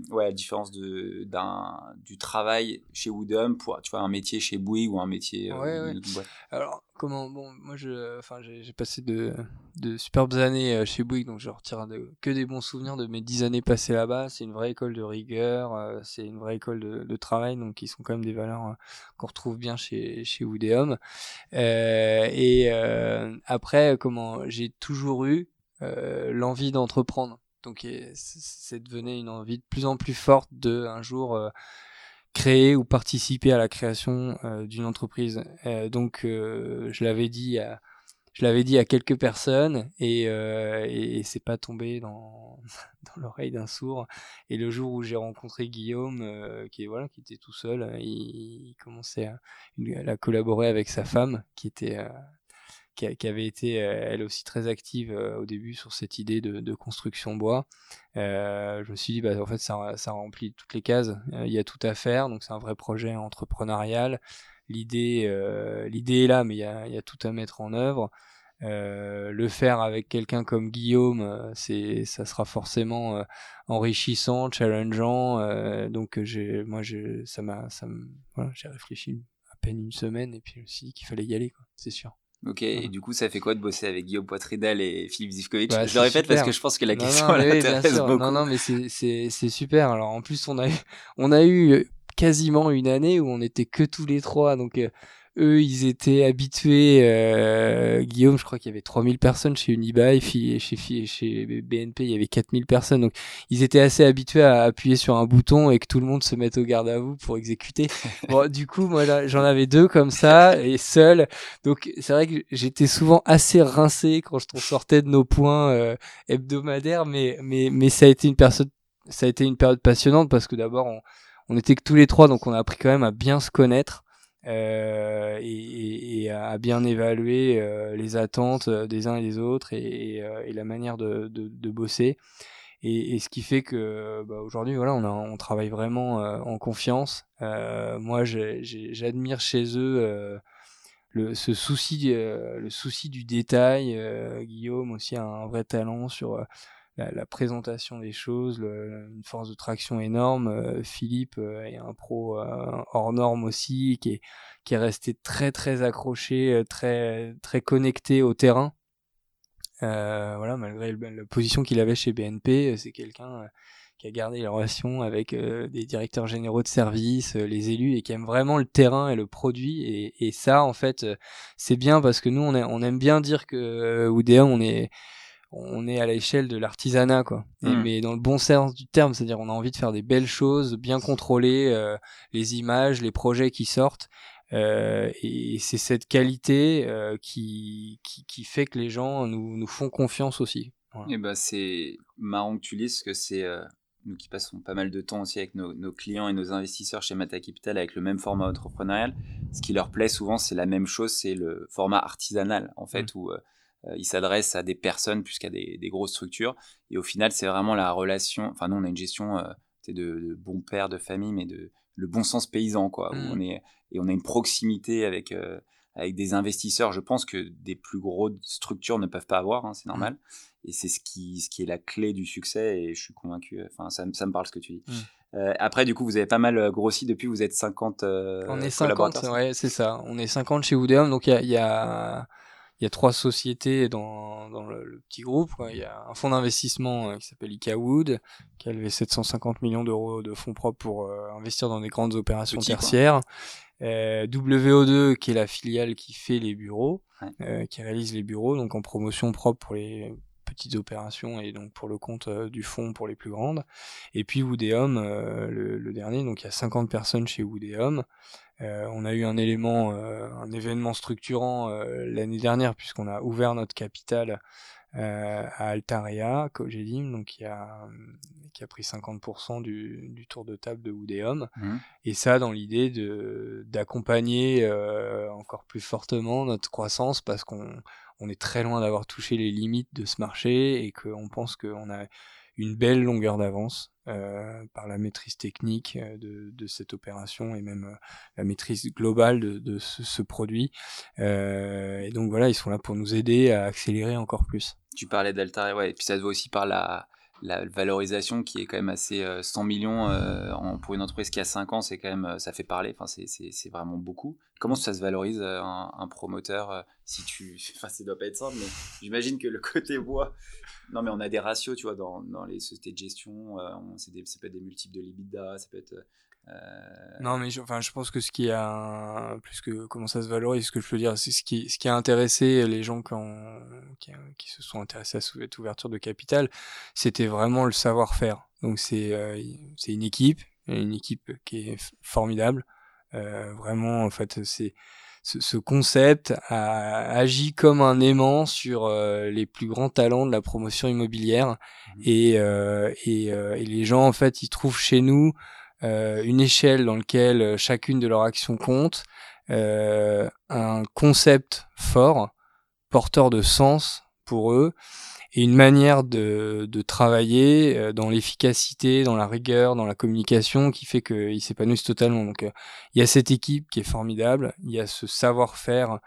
ouais, la différence de, d'un, du travail chez Woodham pour tu vois, un métier chez Bouygues ou un métier. euh, Ouais, ouais. Alors, comment Bon, moi, je, enfin, j'ai passé de, de superbes années euh, chez Bouygues, donc je retire que des bons souvenirs de mes dix années passées là-bas. C'est une vraie école de rigueur, euh, c'est une vraie école de, travail, donc qui sont quand même des valeurs euh, qu'on retrouve bien chez chez Woodéum. Et après, comment J'ai toujours eu l'envie d'entreprendre. Donc, c'est devenu une envie de plus en plus forte de un jour. Créer ou participer à la création euh, d'une entreprise. Euh, donc, euh, je l'avais dit à, je l'avais dit à quelques personnes et, et, et c'est pas tombé dans, l'oreille d'un sourd. Et le jour où j'ai rencontré Guillaume, qui voilà, qui était tout seul, il, il commençait à, collaborer avec sa femme, qui était qui, avait été euh, elle aussi très active euh, au début sur cette idée de, construction bois. Euh, je me suis dit, bah, en fait, ça, remplit toutes les cases. Il y a tout à faire, donc c'est un vrai projet entrepreneurial. L'idée, l'idée est là, mais il y a, tout à mettre en œuvre. Le faire avec quelqu'un comme Guillaume, c'est, ça sera forcément enrichissant, challengeant. euh, donc j'ai, moi, je, ça m'a, ça j'ai réfléchi à peine une semaine et puis dit qu'il fallait y aller, c'est sûr. Ok, et du coup, ça fait quoi de bosser avec Guillaume Poitrinel et Philippe Zivkovic? Bah, Je le répète parce que je pense que la Non, question non, elle oui, intéresse beaucoup. Non, non, mais c'est, c'est, c'est super. Alors, en plus, on a eu, on a eu quasiment une année où on était que tous les trois. Donc, euh, eux, ils étaient habitués. Euh, Guillaume, je crois qu'il y avait 3000 personnes chez Unibail, chez, chez BNP, il y avait 4000 personnes. Donc, ils étaient assez habitués à appuyer sur un bouton et que tout le monde se mette au garde à vous pour exécuter. bon, du coup, moi, j'en avais deux comme ça et seul. Donc, c'est vrai que j'étais souvent assez rincé quand on sortait de nos points euh, hebdomadaires, mais, mais, mais ça a été une personne, ça a été une période passionnante parce que d'abord, on, on était que tous les trois, donc on a appris quand même à bien se connaître. Euh, et, à bien évaluer euh, les attentes euh, des uns et des autres et, la manière de, bosser. Et, ce qui fait que bah, aujourd'hui, voilà, on travaille vraiment en confiance. moi, j'admire chez eux le, ce souci, le souci du détail. Guillaume aussi a un vrai talent sur la, présentation des choses, une force de traction énorme. Euh, Philippe euh, est un pro euh, hors norme aussi, qui est, qui est resté très très accroché, très très connecté au terrain. voilà, malgré la position qu'il avait chez BNP, c'est quelqu'un qui a gardé les relations avec des directeurs généraux de service, les élus, et qui aime vraiment le terrain et le produit. Et, et ça, en fait, c'est bien parce que nous, on, on aime bien dire que Oudéa, on est on est à l'échelle de l'artisanat quoi hmm. mais dans le bon sens du terme c'est-à-dire on a envie de faire des belles choses bien contrôler euh, les images les projets qui sortent euh, et c'est cette qualité euh, qui, qui, fait que les gens nous, nous font confiance aussi et ben c'est marrant que tu lises que c'est nous qui passons pas mal de temps aussi avec nos, nos, clients et nos investisseurs chez Mata Capital avec le même format entrepreneurial, ce qui leur plaît souvent, c'est la même chose, c'est le format artisanal en fait, hmm. où il s'adresse à des personnes plus qu'à des, grosses structures. Et au final, c'est vraiment la relation. Enfin, nous, on a une gestion euh, de, de bon père de famille, mais de le bon sens paysan, quoi. Mmh. on est, et on a une proximité avec, euh, avec des investisseurs, je pense que des plus grosses structures ne peuvent pas avoir, hein, c'est mmh. normal. Et c'est ce qui, ce qui est la clé du succès, et je suis convaincu, enfin, ça, ça me parle ce que tu dis. Mmh. après, du coup, vous avez pas mal grossi depuis, vous êtes 50 On est 50, ouais, c'est ça. On est 50 chez Woodeum, donc il y a, y a il y a trois sociétés dans, dans le, petit groupe. Il y a un fonds d'investissement euh, qui s'appelle Wood, qui a levé 750 millions d'euros de fonds propres pour euh, investir dans des grandes opérations tertiaires. Euh, WO2, qui est la filiale qui fait les bureaux, euh, qui réalise les bureaux, donc en promotion propre pour les petites opérations et donc pour le compte du fonds pour les plus grandes. Et puis Woodeum, le, le, dernier, donc il y a 50 personnes chez Woodeum. Euh, on a eu un élément, euh, un événement structurant euh, l'année dernière puisqu'on a ouvert notre capital à Altaria, Cogedim, donc qui a, qui a pris 50% du, du, tour de table de Oudéum. Mmh. Et ça dans l'idée de d'accompagner encore plus fortement notre croissance parce qu'on on est très loin d'avoir touché les limites de ce marché et qu'on pense qu'on a une belle longueur d'avance euh, par la maîtrise technique euh, de, cette opération et même euh, la maîtrise globale de, ce, produit. et donc voilà, ils sont là pour nous aider à accélérer encore plus. Tu parlais d'Altaria, ouais, et puis ça se voit aussi par la, valorisation qui est quand même assez 100 millions pour une entreprise qui a 5 ans, c'est quand même ça fait parler. C'est vraiment beaucoup. Comment ça se valorise un, un promoteur si tu, enfin, ça doit pas être simple, mais j'imagine que le côté bois non, mais on a des ratios, tu vois, dans, dans les sociétés de gestion. Euh, des, ça peut être des multiples de l'EBITDA, ça peut être. Euh, non, mais je, enfin, je pense que ce qui a plus que comment ça se valorise, ce que je veux dire, c'est ce qui, ce qui a intéressé les gens qui, se sont intéressés à cette ouverture de capital, c'était vraiment le savoir-faire. Donc c'est euh, c'est une équipe, une équipe qui est formidable. Vraiment, en fait, c'est ce, concept a agi comme un aimant sur euh, les plus grands talents de la promotion immobilière mmh. et, euh, et, euh, et, les gens en fait ils trouvent chez nous une échelle dans laquelle chacune de leurs actions compte, un concept fort, porteur de sens eux et une manière de, de travailler euh, dans l'efficacité, dans la rigueur, dans la communication qui fait qu'ils s'épanouissent totalement. Donc euh, il y a cette équipe qui est formidable, il y a ce savoir-faire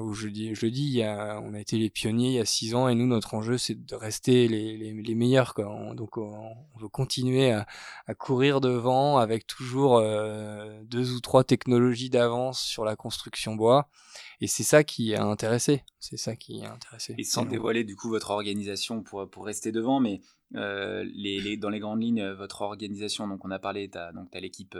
où je dis, je le dis, il y a, on a été les pionniers il y a six ans et nous notre enjeu c'est de rester les, les, les meilleurs. Quoi. donc on, veut continuer à, à, courir devant avec toujours deux ou trois technologies d'avance sur la construction bois et c'est ça qui a intéressé. C'est ça qui a intéressé. Et sans dévoiler du coup votre organisation pour, pour rester devant, mais les, dans les grandes lignes, votre organisation, donc on a parlé, tu as, as l'équipe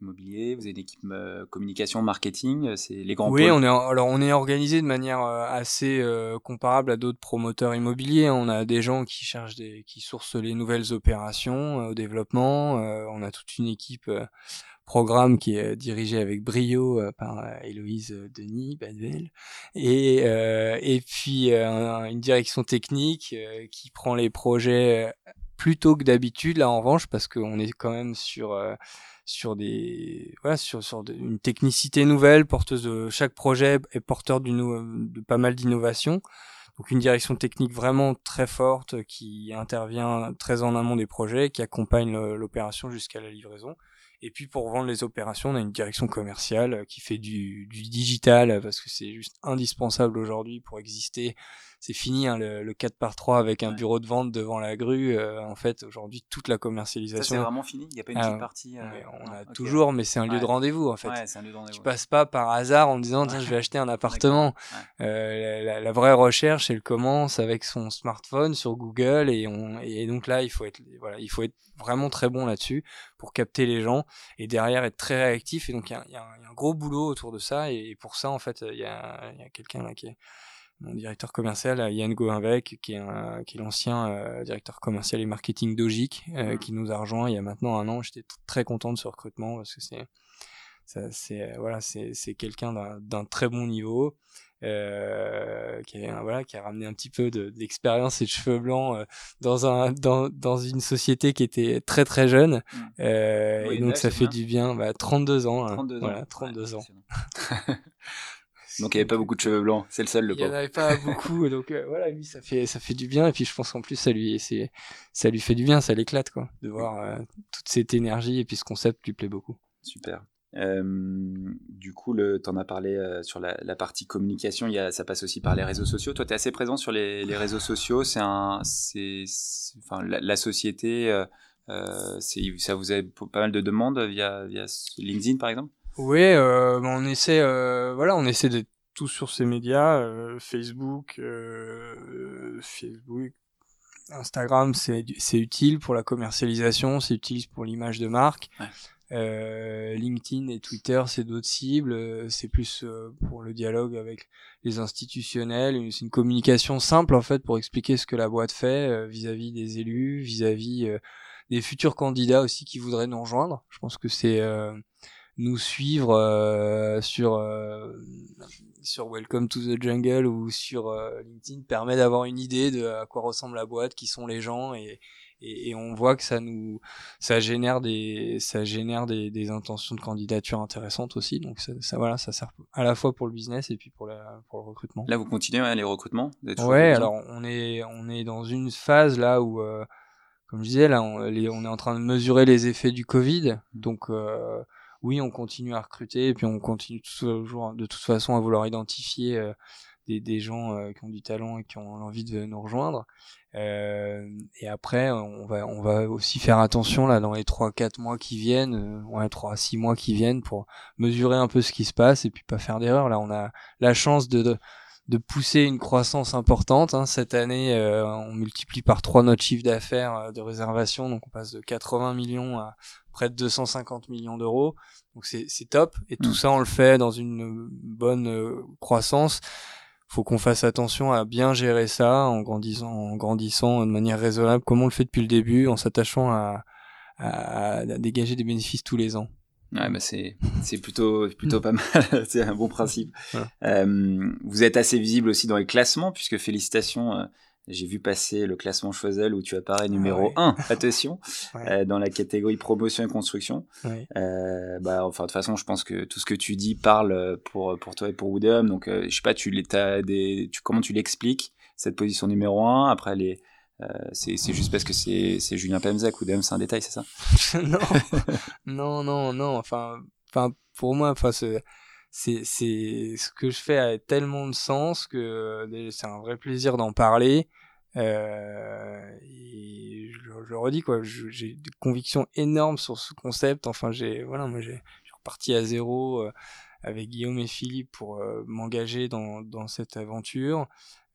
immobilier, vous avez une équipe communication, marketing, c'est les grands Oui, on est, alors on est organisé de manière assez comparable à d'autres promoteurs immobiliers. On a des gens qui cherchent des, qui sourcent les nouvelles opérations au développement. on a toute une équipe programme qui est dirigé avec brio euh, par euh, Héloïse Denis Badvel et euh, et puis une direction technique qui prend les projets plus tôt que d'habitude là en revanche parce qu'on est quand même sur sur des voilà sur sur une technicité nouvelle porteuse de chaque projet est porteur d'une de pas mal d'innovations. Donc une direction technique vraiment très forte qui intervient très en amont des projets qui accompagne l'opération jusqu'à la livraison et puis pour vendre les opérations, on a une direction commerciale euh, qui fait du, du digital euh, parce que c'est juste indispensable aujourd'hui pour exister c'est fini hein, le, le, 4 par 3 avec un bureau de vente devant la grue. Euh, en fait, aujourd'hui, toute la commercialisation. c'est vraiment fini? Il n'y a pas une petite ah, partie. Euh, on a toujours, mais c'est un lieu de rendez-vous en fait. Ouais, un lieu de rendez-vous. Tu passes pas par hasard en disant tiens, je vais acheter un appartement. Euh, la, la, vraie recherche, elle commence avec son smartphone sur Google et on et donc là, il faut être voilà, il faut être vraiment très bon là-dessus pour capter les gens et derrière être très réactif. Et donc il y a, y a, un gros boulot autour de ça et, pour ça, en fait, il y a, y a quelqu'un là qui est mon directeur commercial, Yann Goinvec, qui est, qui est l'ancien euh, directeur commercial et marketing d'Ogic, euh, qui nous a rejoint il y a maintenant un an. J'étais très content de ce recrutement parce que c'est c'est voilà c'est quelqu'un d'un très bon niveau euh, qui a voilà qui a ramené un petit peu d'expérience et de cheveux blancs euh, dans un dans dans une société qui était très très jeune. Mmh. euh, et donc ça fait du bien. Bah, 32 ans 32 hein. ans. Voilà 32 ans Donc il n'y avait pas beaucoup de cheveux blancs, c'est le seul le Il n'y en avait pas beaucoup, donc euh, voilà, lui ça fait ça fait du bien et puis je pense qu'en plus ça lui ça lui fait du bien, ça l'éclate quoi, de voir euh, toute cette énergie et puis ce concept lui plaît beaucoup. Super. Euh, du coup, tu en as parlé sur la, partie communication, il y a, ça passe aussi par les réseaux sociaux. Toi, tu es assez présent sur les, les réseaux sociaux. C'est un, c'est, enfin, la, société, ça vous a pas mal de demandes via, via LinkedIn, par exemple? Oui, euh, on essaie, euh, voilà, on essaie d'être tous sur ces médias, euh, Facebook, Facebook, Instagram, c'est c'est utile pour la commercialisation, c'est utile pour l'image de marque. LinkedIn et Twitter, c'est d'autres cibles, c'est plus pour le dialogue avec les institutionnels, c'est une communication simple en fait pour expliquer ce que la boîte fait vis-à-vis des élus, vis-à-vis des futurs candidats aussi qui voudraient nous rejoindre. Je pense que c'est nous suivre euh, sur euh, sur Welcome to the Jungle ou sur euh, LinkedIn permet d'avoir une idée de à quoi ressemble la boîte, qui sont les gens et, et, on voit que ça nous ça génère des ça génère des, des intentions de candidature intéressantes aussi. Donc ça, ça, voilà ça sert à la fois pour le business et puis pour la pour le recrutement. Là vous continuez hein, les recrutements ouais alors on est on est dans une phase là où comme je disais là on, on, est en train de mesurer les effets du Covid. Mmh. donc oui, on continue à recruter et puis on continue toujours de toute façon à vouloir identifier euh, des, des, gens euh, qui ont du talent et qui ont l'envie de nous rejoindre. Euh, et après, on va, on va aussi faire attention là dans les 3-4 mois qui viennent, euh, ouais, 3 6 mois qui viennent pour mesurer un peu ce qui se passe et puis pas faire d'erreur. Là, on a la chance de, de de pousser une croissance importante. Hein. Cette année, on multiplie par 3 notre chiffre d'affaires de réservation, donc on passe de 80 millions à près de 250 millions d'euros. Donc c'est top. Et tout mm. ça, on le fait dans une bonne euh, croissance. Faut qu'on fasse attention à bien gérer ça en grandissant, en grandissant de manière raisonnable, comme on le fait depuis le début, en s'attachant à, à, dégager des bénéfices tous les ans. Ouais, bah c'est c'est plutôt plutôt pas mal. c'est un bon principe. Euh, vous êtes assez visible aussi dans les classements puisque félicitations. Euh, j'ai vu passer le classement Choiseul où tu apparais ah numéro 1, attention, euh, dans la catégorie promotion et construction. Euh, bah, enfin, de toute façon, je pense que tout ce que tu dis parle pour, pour toi et pour Woodham. Donc, euh, je sais pas, tu, des, tu, comment tu l'expliques, cette position numéro 1 Après, les, euh, c'est juste parce que c'est Julien Pemzak, Woodham, c'est un détail, c'est ça? Non, non, non, non. Enfin, enfin pour moi, enfin, c'est c'est ce que je fais a tellement de sens que c'est un vrai plaisir d'en parler euh, je, le redis quoi, j'ai des convictions énormes sur ce concept. Enfin, j'ai voilà, moi j'ai reparti à zéro euh, avec Guillaume et Philippe pour euh, m'engager dans, dans cette aventure.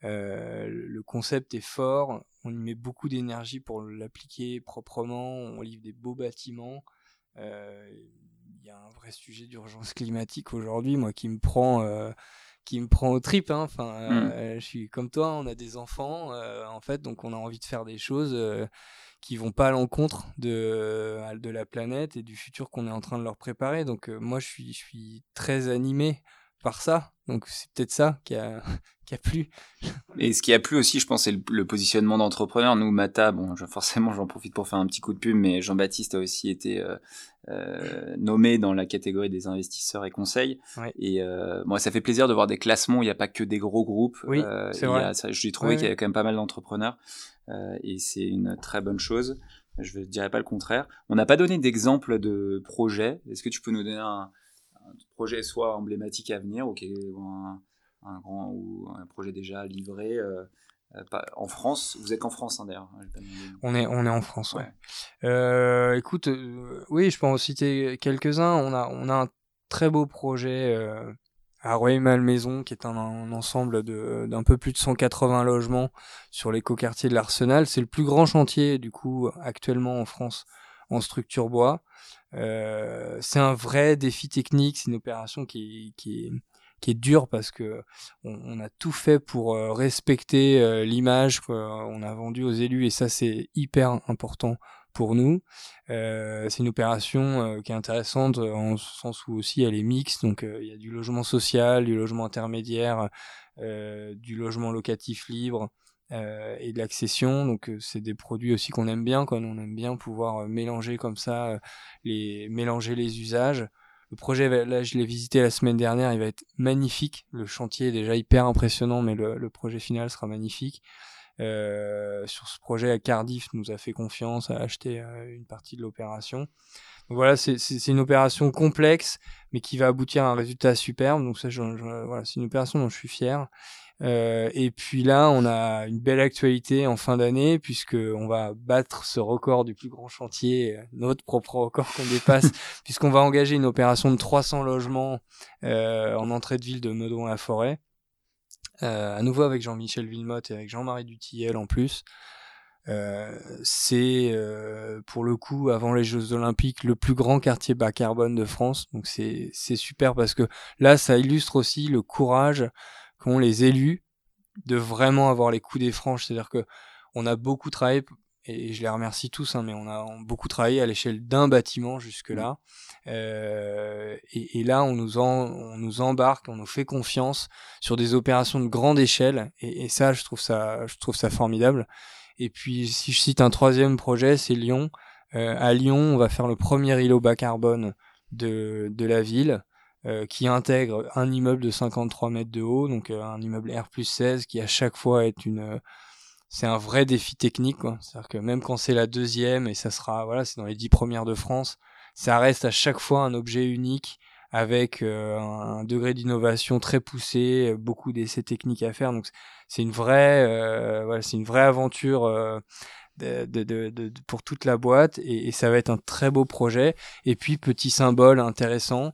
Le concept est fort. on y met beaucoup d'énergie pour l'appliquer proprement. On livre des beaux bâtiments. Il y a un vrai sujet d'urgence climatique aujourd'hui, moi, qui me prend qui me prend au trip. Hein. Enfin, mmh. euh, je suis comme toi, on a des enfants, euh, en fait, donc on a envie de faire des choses euh, qui vont pas à l'encontre de, de la planète et du futur qu'on est en train de leur préparer. Donc moi, je suis, je suis très animé par ça. Donc c'est peut-être ça qui a, qui a plu. Et ce qui a plu aussi, je pense, c'est le, positionnement d'entrepreneur. Nous, Mata, bon, forcément, j'en profite pour faire un petit coup de pub, mais Jean-Baptiste a aussi été euh, euh, nommé dans la catégorie des investisseurs et conseils. Et euh, moi, ça fait plaisir de voir des classements où il n'y a pas que des gros groupes. Oui, c'est vrai. J'ai trouvé qu'il y avait quand même pas mal d'entrepreneurs, et c'est une très bonne chose. Je ne dirais pas le contraire. On n'a pas donné d'exemple de projet. Est-ce que tu peux nous donner un, projet soit emblématique à venir ou, un, un, grand ou un projet déjà livré euh, euh, en France, vous êtes qu'en France hein, d'ailleurs. On est on est en France. Ouais. Euh, écoute, oui, je peux en citer quelques-uns. On a on a un très beau projet à Rueil-Malmaison, qui est un, ensemble d'un peu plus de 180 logements sur l'écoquartier de l'Arsenal. C'est le plus grand chantier du coup actuellement en France en structure bois. Euh, c'est un vrai défi technique, c'est une opération qui, qui, est, qui est dure parce que on, a tout fait pour euh, respecter euh, l'image qu'on a vendue aux élus et ça c'est hyper important pour nous. c'est une opération qui est intéressante en ce sens où aussi elle est mixte, donc il y a du logement social, du logement intermédiaire, du logement locatif libre, euh, et de l'accession. Donc euh, c'est des produits aussi qu'on aime bien, quand on aime bien pouvoir euh, mélanger comme ça, les mélanger les usages. Le projet, là, je l'ai visité la semaine dernière, il va être magnifique. Le chantier est déjà hyper impressionnant, mais le, le projet final sera magnifique. Euh, sur ce projet, à Cardiff nous a fait confiance, a acheté une partie de l'opération. Voilà, c'est une opération complexe, mais qui va aboutir à un résultat superbe. Donc ça, voilà, c'est une opération dont je suis fier. Euh, et puis là, on a une belle actualité en fin d'année puisque on va battre ce record du plus grand chantier, euh, notre propre record qu'on dépasse, puisqu'on va engager une opération de 300 logements euh, en entrée de ville de Meudon-la-Forêt. Euh, à nouveau avec Jean-Michel Villemotte et avec Jean-Marie Dutilleul en plus. Euh, c'est euh, pour le coup avant les Jeux Olympiques le plus grand quartier bas carbone de France donc c'est super parce que là ça illustre aussi le courage qu'ont les élus de vraiment avoir les coups des franches. C'est-à-dire que on a beaucoup travaillé, et je les remercie tous, hein, mais on a beaucoup travaillé à l'échelle d'un bâtiment jusque-là. Euh, et, là, on nous, on nous embarque, on nous fait confiance sur des opérations de grande échelle. Et, ça, je trouve ça, je trouve ça formidable. Et puis, si je cite un troisième projet, c'est Lyon. Euh, à Lyon, on va faire le premier îlot bas carbone de, de la ville. Euh, qui intègre un immeuble de 53 mètres de haut, donc euh, un immeuble R plus 16 qui à chaque fois est une euh, c'est un vrai défi technique. C'est-à-dire que même quand c'est la deuxième et ça sera voilà, c'est dans les dix premières de France, ça reste à chaque fois un objet unique avec un degré d'innovation très poussé, beaucoup d'essais techniques à faire. Donc c'est une vraie voilà, c'est une vraie aventure de, de, de, pour toute la boîte et, ça va être un très beau projet. Et puis petit symbole intéressant, euh,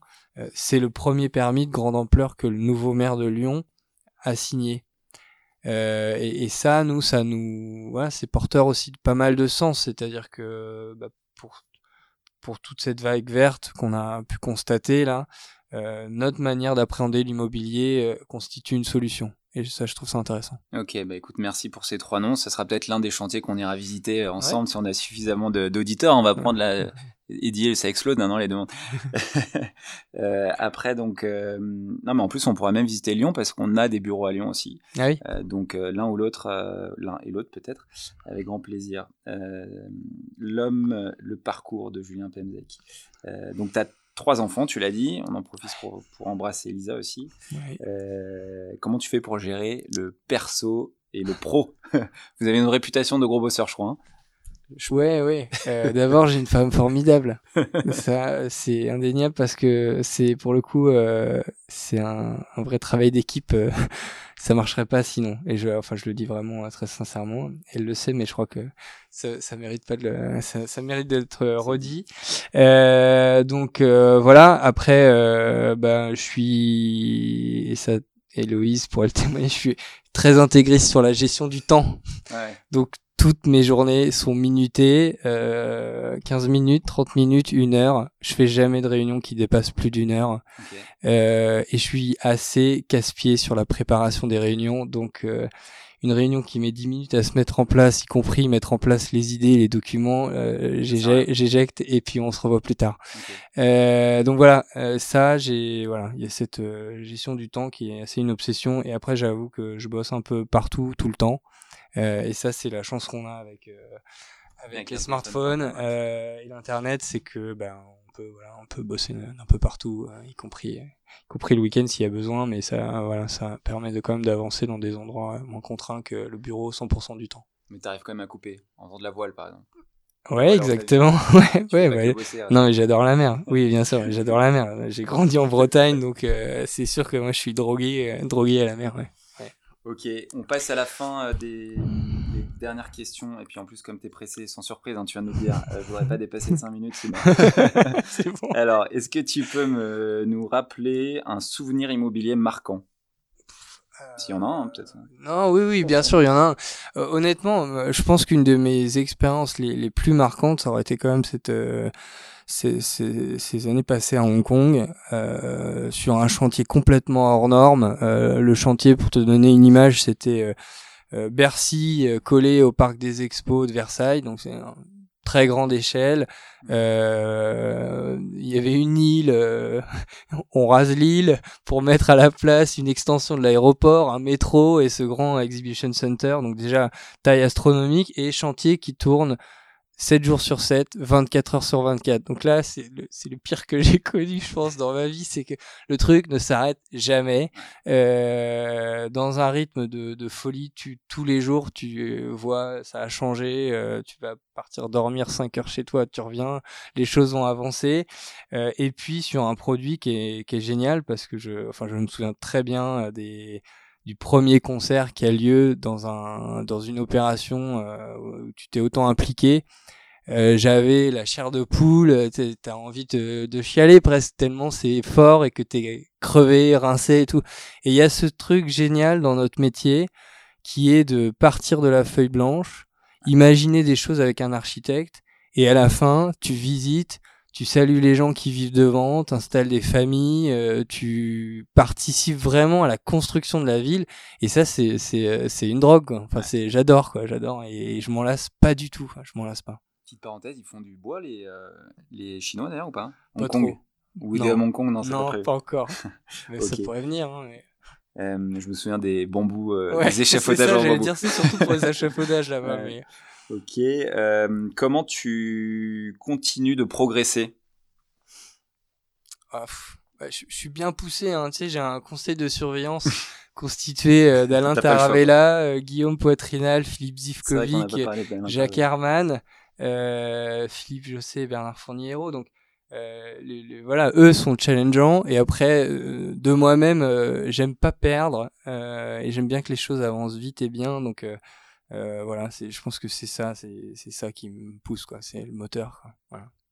c'est le premier permis de grande ampleur que le nouveau maire de Lyon a signé. Euh, et, ça, nous, ça nous, c'est porteur aussi de pas mal de sens. C'est-à-dire que bah, pour pour toute cette vague verte qu'on a pu constater là, euh, notre manière d'appréhender l'immobilier constitue une solution. Et ça, je trouve ça intéressant. Ok, bah écoute, merci pour ces trois noms. Ça sera peut-être l'un des chantiers qu'on ira visiter ensemble si on a suffisamment d'auditeurs. On va prendre la, Eddie, ça explose maintenant les demandes. euh, après, donc, euh, non, mais en plus, on pourra même visiter Lyon parce qu'on a des bureaux à Lyon aussi. Ah oui. Euh, donc, l'un ou l'autre, l'un et l'autre peut-être, avec grand plaisir. L'homme, le parcours de Julien Pemzek. donc, tu as trois enfants, tu l'as dit. On en profite pour, pour embrasser Elisa aussi. Oui. comment tu fais pour gérer le perso et le pro? Vous avez une réputation de gros bosseur, je crois. Hein Ouais, ouais. Euh, D'abord, j'ai une femme formidable. Ça, c'est indéniable parce que c'est pour le coup, euh, c'est un, un, vrai travail d'équipe. Euh, ça marcherait pas sinon. Et je, enfin, je le dis vraiment euh, très sincèrement. Elle le sait, mais je crois que ça, ça mérite pas de le, ça, ça mérite d'être redit. Euh, donc voilà. Après, ben, je suis et ça, Héloïse pourrait le témoigner. Je suis très intégriste sur la gestion du temps. Ouais. Donc toutes mes journées sont minutées, euh, 15 minutes, 30 minutes, une heure. Je fais jamais de réunion qui dépasse plus d'une heure. Euh, et je suis assez casse-pied sur la préparation des réunions. Donc, euh, une réunion qui met 10 minutes à se mettre en place, y compris mettre en place les idées, les documents, euh, j'éjecte et puis on se revoit plus tard. Euh, donc voilà, euh, ça, j'ai voilà, il y a cette gestion du temps qui est assez une obsession. Et après, j'avoue que je bosse un peu partout, tout le temps. Euh, et ça, c'est la chance qu'on a avec euh, avec, les smartphones et l'internet, c'est que ben on peut voilà, on peut bosser un peu partout, y compris y compris le week-end s'il y a besoin, mais ça voilà, ça permet de quand même d'avancer dans des endroits moins contraints que le bureau 100% du temps. Mais t'arrives quand même à couper en faisant de la voile par exemple. Ouais, exactement. ouais, ouais, ouais. non, mais j'adore la mer. Oui, bien sûr, j'adore la mer. J'ai grandi en Bretagne, donc euh, c'est sûr que moi je suis drogué, drogué à la mer. Ouais. Ok, on passe à la fin des, des, dernières questions. Et puis en plus, comme tu es pressé, sans surprise, hein, tu viens de nous dire, euh, je voudrais pas dépasser de 5 minutes. c'est bon. Alors, est-ce que tu peux me, nous rappeler un souvenir immobilier marquant? S'il y en a un, peut-être. Non, oui, oui, bien sûr, il y en a un. Euh, honnêtement, je pense qu'une de mes expériences les, les, plus marquantes, ça aurait été quand même cette, euh, ces, ces, ces, années passées à Hong Kong, euh, sur un chantier complètement hors norme. Euh, le chantier, pour te donner une image, c'était euh, Bercy collé au parc des expos de Versailles, donc c'est très grande échelle. Euh, il y avait une île, euh, on rase l'île pour mettre à la place une extension de l'aéroport, un métro et ce grand exhibition center. Donc déjà taille astronomique et chantier qui tourne 7 jours sur 7, 24 heures sur 24. Donc là, c'est le, c'est le pire que j'ai connu, je pense, dans ma vie, c'est que le truc ne s'arrête jamais. Euh, dans un rythme de, de, folie, tu, tous les jours, tu vois, ça a changé, euh, tu vas partir dormir 5 heures chez toi, tu reviens, les choses ont avancé. Euh, et puis sur un produit qui est, qui est génial, parce que je, enfin, je me souviens très bien euh, des du premier concert qui a lieu dans un dans une opération euh, où tu t'es autant impliqué. Euh, j'avais la chair de poule, t'as envie de, de chialer presque tellement c'est fort et que t'es crevé, rincé et tout. Et il y a ce truc génial dans notre métier qui est de partir de la feuille blanche, imaginer des choses avec un architecte et à la fin tu visites, tu salues les gens qui vivent devant, t'installes des familles, euh, tu participes vraiment à la construction de la ville et ça c'est c'est euh, c'est une drogue quoi. Enfin c'est j'adore quoi, j'adore et, je m'en lasse pas du tout, je m'en lasse pas. Petite parenthèse, ils font du bois les euh, les chinois d'ailleurs ou pas? Hong Kong. Ou des Hong Kong non, non pas, pas, encore. mais ça pourrait venir hein, mais... je me souviens des bambous, des échafaudages en bambou. dire c'est surtout pour les échafaudages là-bas mais Ok. Euh, comment tu continues de progresser? Ah, bah, je, suis bien poussé. Hein. Tu sais, j'ai un conseil de surveillance constitué euh, d'Alain Taravella, euh, Guillaume Poitrinal, Philippe Zivkovic, Jacques Herman, Philippe Josset et Bernard Fournier-Hérault. Donc, voilà, eux sont challengeants. Et après, de moi-même, j'aime pas perdre et j'aime bien que les choses avancent vite et bien. Donc euh, voilà, je pense que c'est ça, c'est, ça qui me pousse, quoi. C'est le moteur.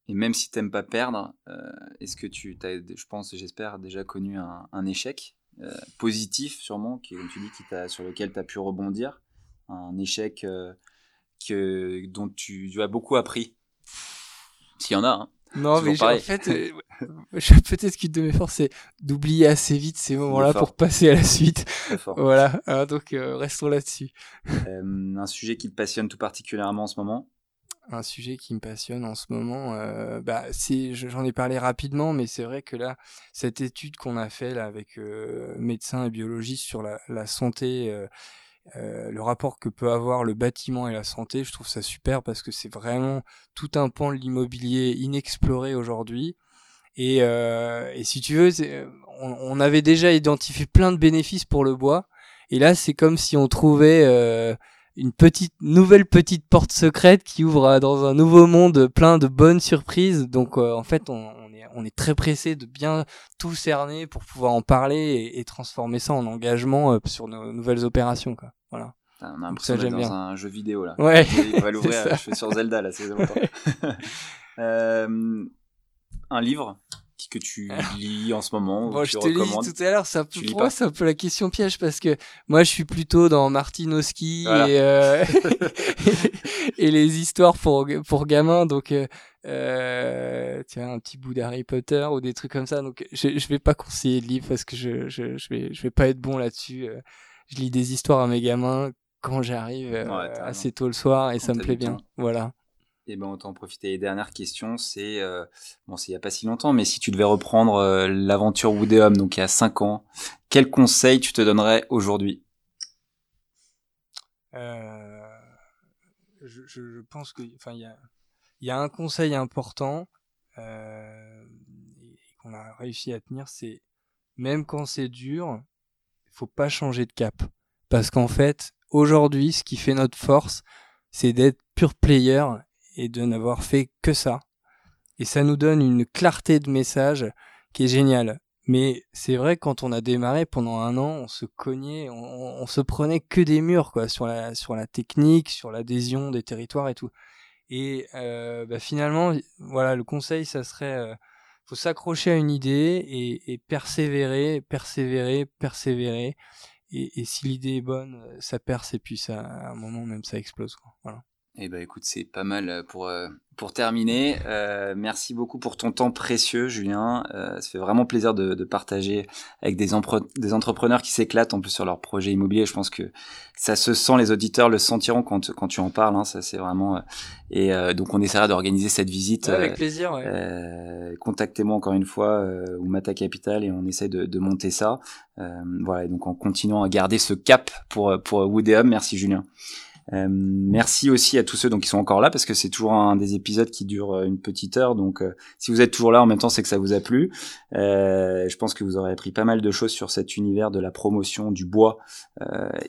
Et même si t'aimes pas perdre, euh, est-ce que tu as, je pense, j'espère, déjà connu un, un échec euh, positif, sûrement, qui, comme tu dis, qui sur lequel tu as pu rebondir? Un échec euh, que, dont tu, tu, as beaucoup appris? S'il y en a, hein. Non, mais en fait, euh, peut-être qu'une de mes forces, c'est d'oublier assez vite ces moments-là pour passer à la suite. Voilà, hein, donc euh, restons là-dessus. Euh, un sujet qui te passionne tout particulièrement en ce moment? Un sujet qui me passionne en ce moment, euh, bah, j'en ai parlé rapidement, mais c'est vrai que là, cette étude qu'on a fait là avec euh, médecins et biologistes sur la, la santé euh, euh, le rapport que peut avoir le bâtiment et la santé, je trouve ça super parce que c'est vraiment tout un pan de l'immobilier inexploré aujourd'hui. Et, euh, et, si tu veux, on, on, avait déjà identifié plein de bénéfices pour le bois. Et là, c'est comme si on trouvait euh, une petite nouvelle petite porte secrète qui ouvre dans un nouveau monde plein de bonnes surprises. Donc euh, en fait, on, est, on est très pressé de bien tout cerner pour pouvoir en parler et, et transformer ça en engagement euh, sur nos nouvelles opérations. Quoi. Voilà. on a l'impression d'être dans bien. un jeu vidéo là. Ouais. On va l'ouvrir. Je suis sur Zelda là, c'est euh, un livre que tu lis en ce moment Bon, je te l'ai tout à l'heure, ça pour moi c'est un peu la question piège parce que moi je suis plutôt dans Martinowski et, euh, et les histoires pour pour gamins donc euh, euh, tiens un petit bout d'Harry Potter ou des trucs comme ça donc je je vais pas conseiller de livres parce que je je je vais je vais pas être bon là-dessus. Euh. Je lis des histoires à mes gamins quand j'arrive assez tôt le soir et ça me plaît bien. Voilà. Et eh ben autant en profiter. Les dernières questions, c'est euh, bon, c'est il y a pas si longtemps, mais si tu devais reprendre euh, l'aventure Woodéum, donc il y a 5 ans, quel conseil tu te donnerais aujourd'hui? Euh, je, je, pense que, enfin, il y a, il y a un conseil important euh, qu'on a réussi à tenir, c'est même quand c'est dur, pas changer de cap, parce qu'en fait, aujourd'hui, ce qui fait notre force, c'est d'être pure player et de n'avoir fait que ça. Et ça nous donne une clarté de message qui est géniale. Mais c'est vrai quand on a démarré pendant un an, on se cognait, on, se prenait que des murs quoi sur la sur la technique, sur l'adhésion des territoires et tout. Et euh, bah, finalement, voilà, le conseil, ça serait, euh, faut s'accrocher à une idée et, et, persévérer, persévérer, persévérer. Et, si l'idée est bonne, ça perce et puis ça, à un moment même, ça explose. Voilà. Eh ben écoute, c'est pas mal euh, pour euh, pour terminer. Euh, merci beaucoup pour ton temps précieux, Julien. Euh, ça fait vraiment plaisir de, de partager avec des, des entrepreneurs qui s'éclatent en plus sur leur projet immobilier. Je pense que ça se sent, les auditeurs le sentiront quand quand tu en parles. Hein, ça c'est vraiment. et donc on essaiera d'organiser cette visite. avec plaisir. Ouais. Contactez-moi encore une fois ou Mata Capital et on essaie de, de monter ça. voilà. Et donc en continuant à garder ce cap pour pour Woodéum. Merci Julien. Euh, merci aussi à tous ceux qui sont encore là parce que c'est toujours un des épisodes qui dure euh, une petite heure. Donc euh, si vous êtes toujours là en même temps, c'est que ça vous a plu. je pense que vous aurez appris pas mal de choses sur cet univers de la promotion du bois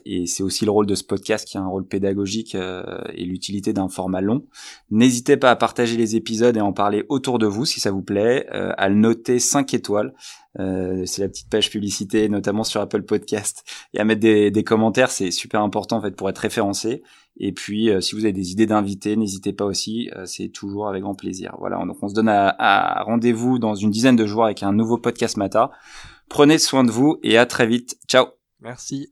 et c'est aussi le rôle de ce podcast qui a un rôle pédagogique et l'utilité d'un format long. N'hésitez pas à partager les épisodes et en parler autour de vous si ça vous plaît, à le noter 5 étoiles. Euh, c'est la petite page publicité, notamment sur Apple Podcast, et à mettre des, des commentaires, c'est super important en fait pour être référencé. Et puis, euh, si vous avez des idées d'invités, n'hésitez pas aussi, euh, c'est toujours avec grand plaisir. Voilà, donc on se donne à, à rendez-vous dans une dizaine de jours avec un nouveau podcast Mata. Prenez soin de vous et à très vite. Ciao. Merci.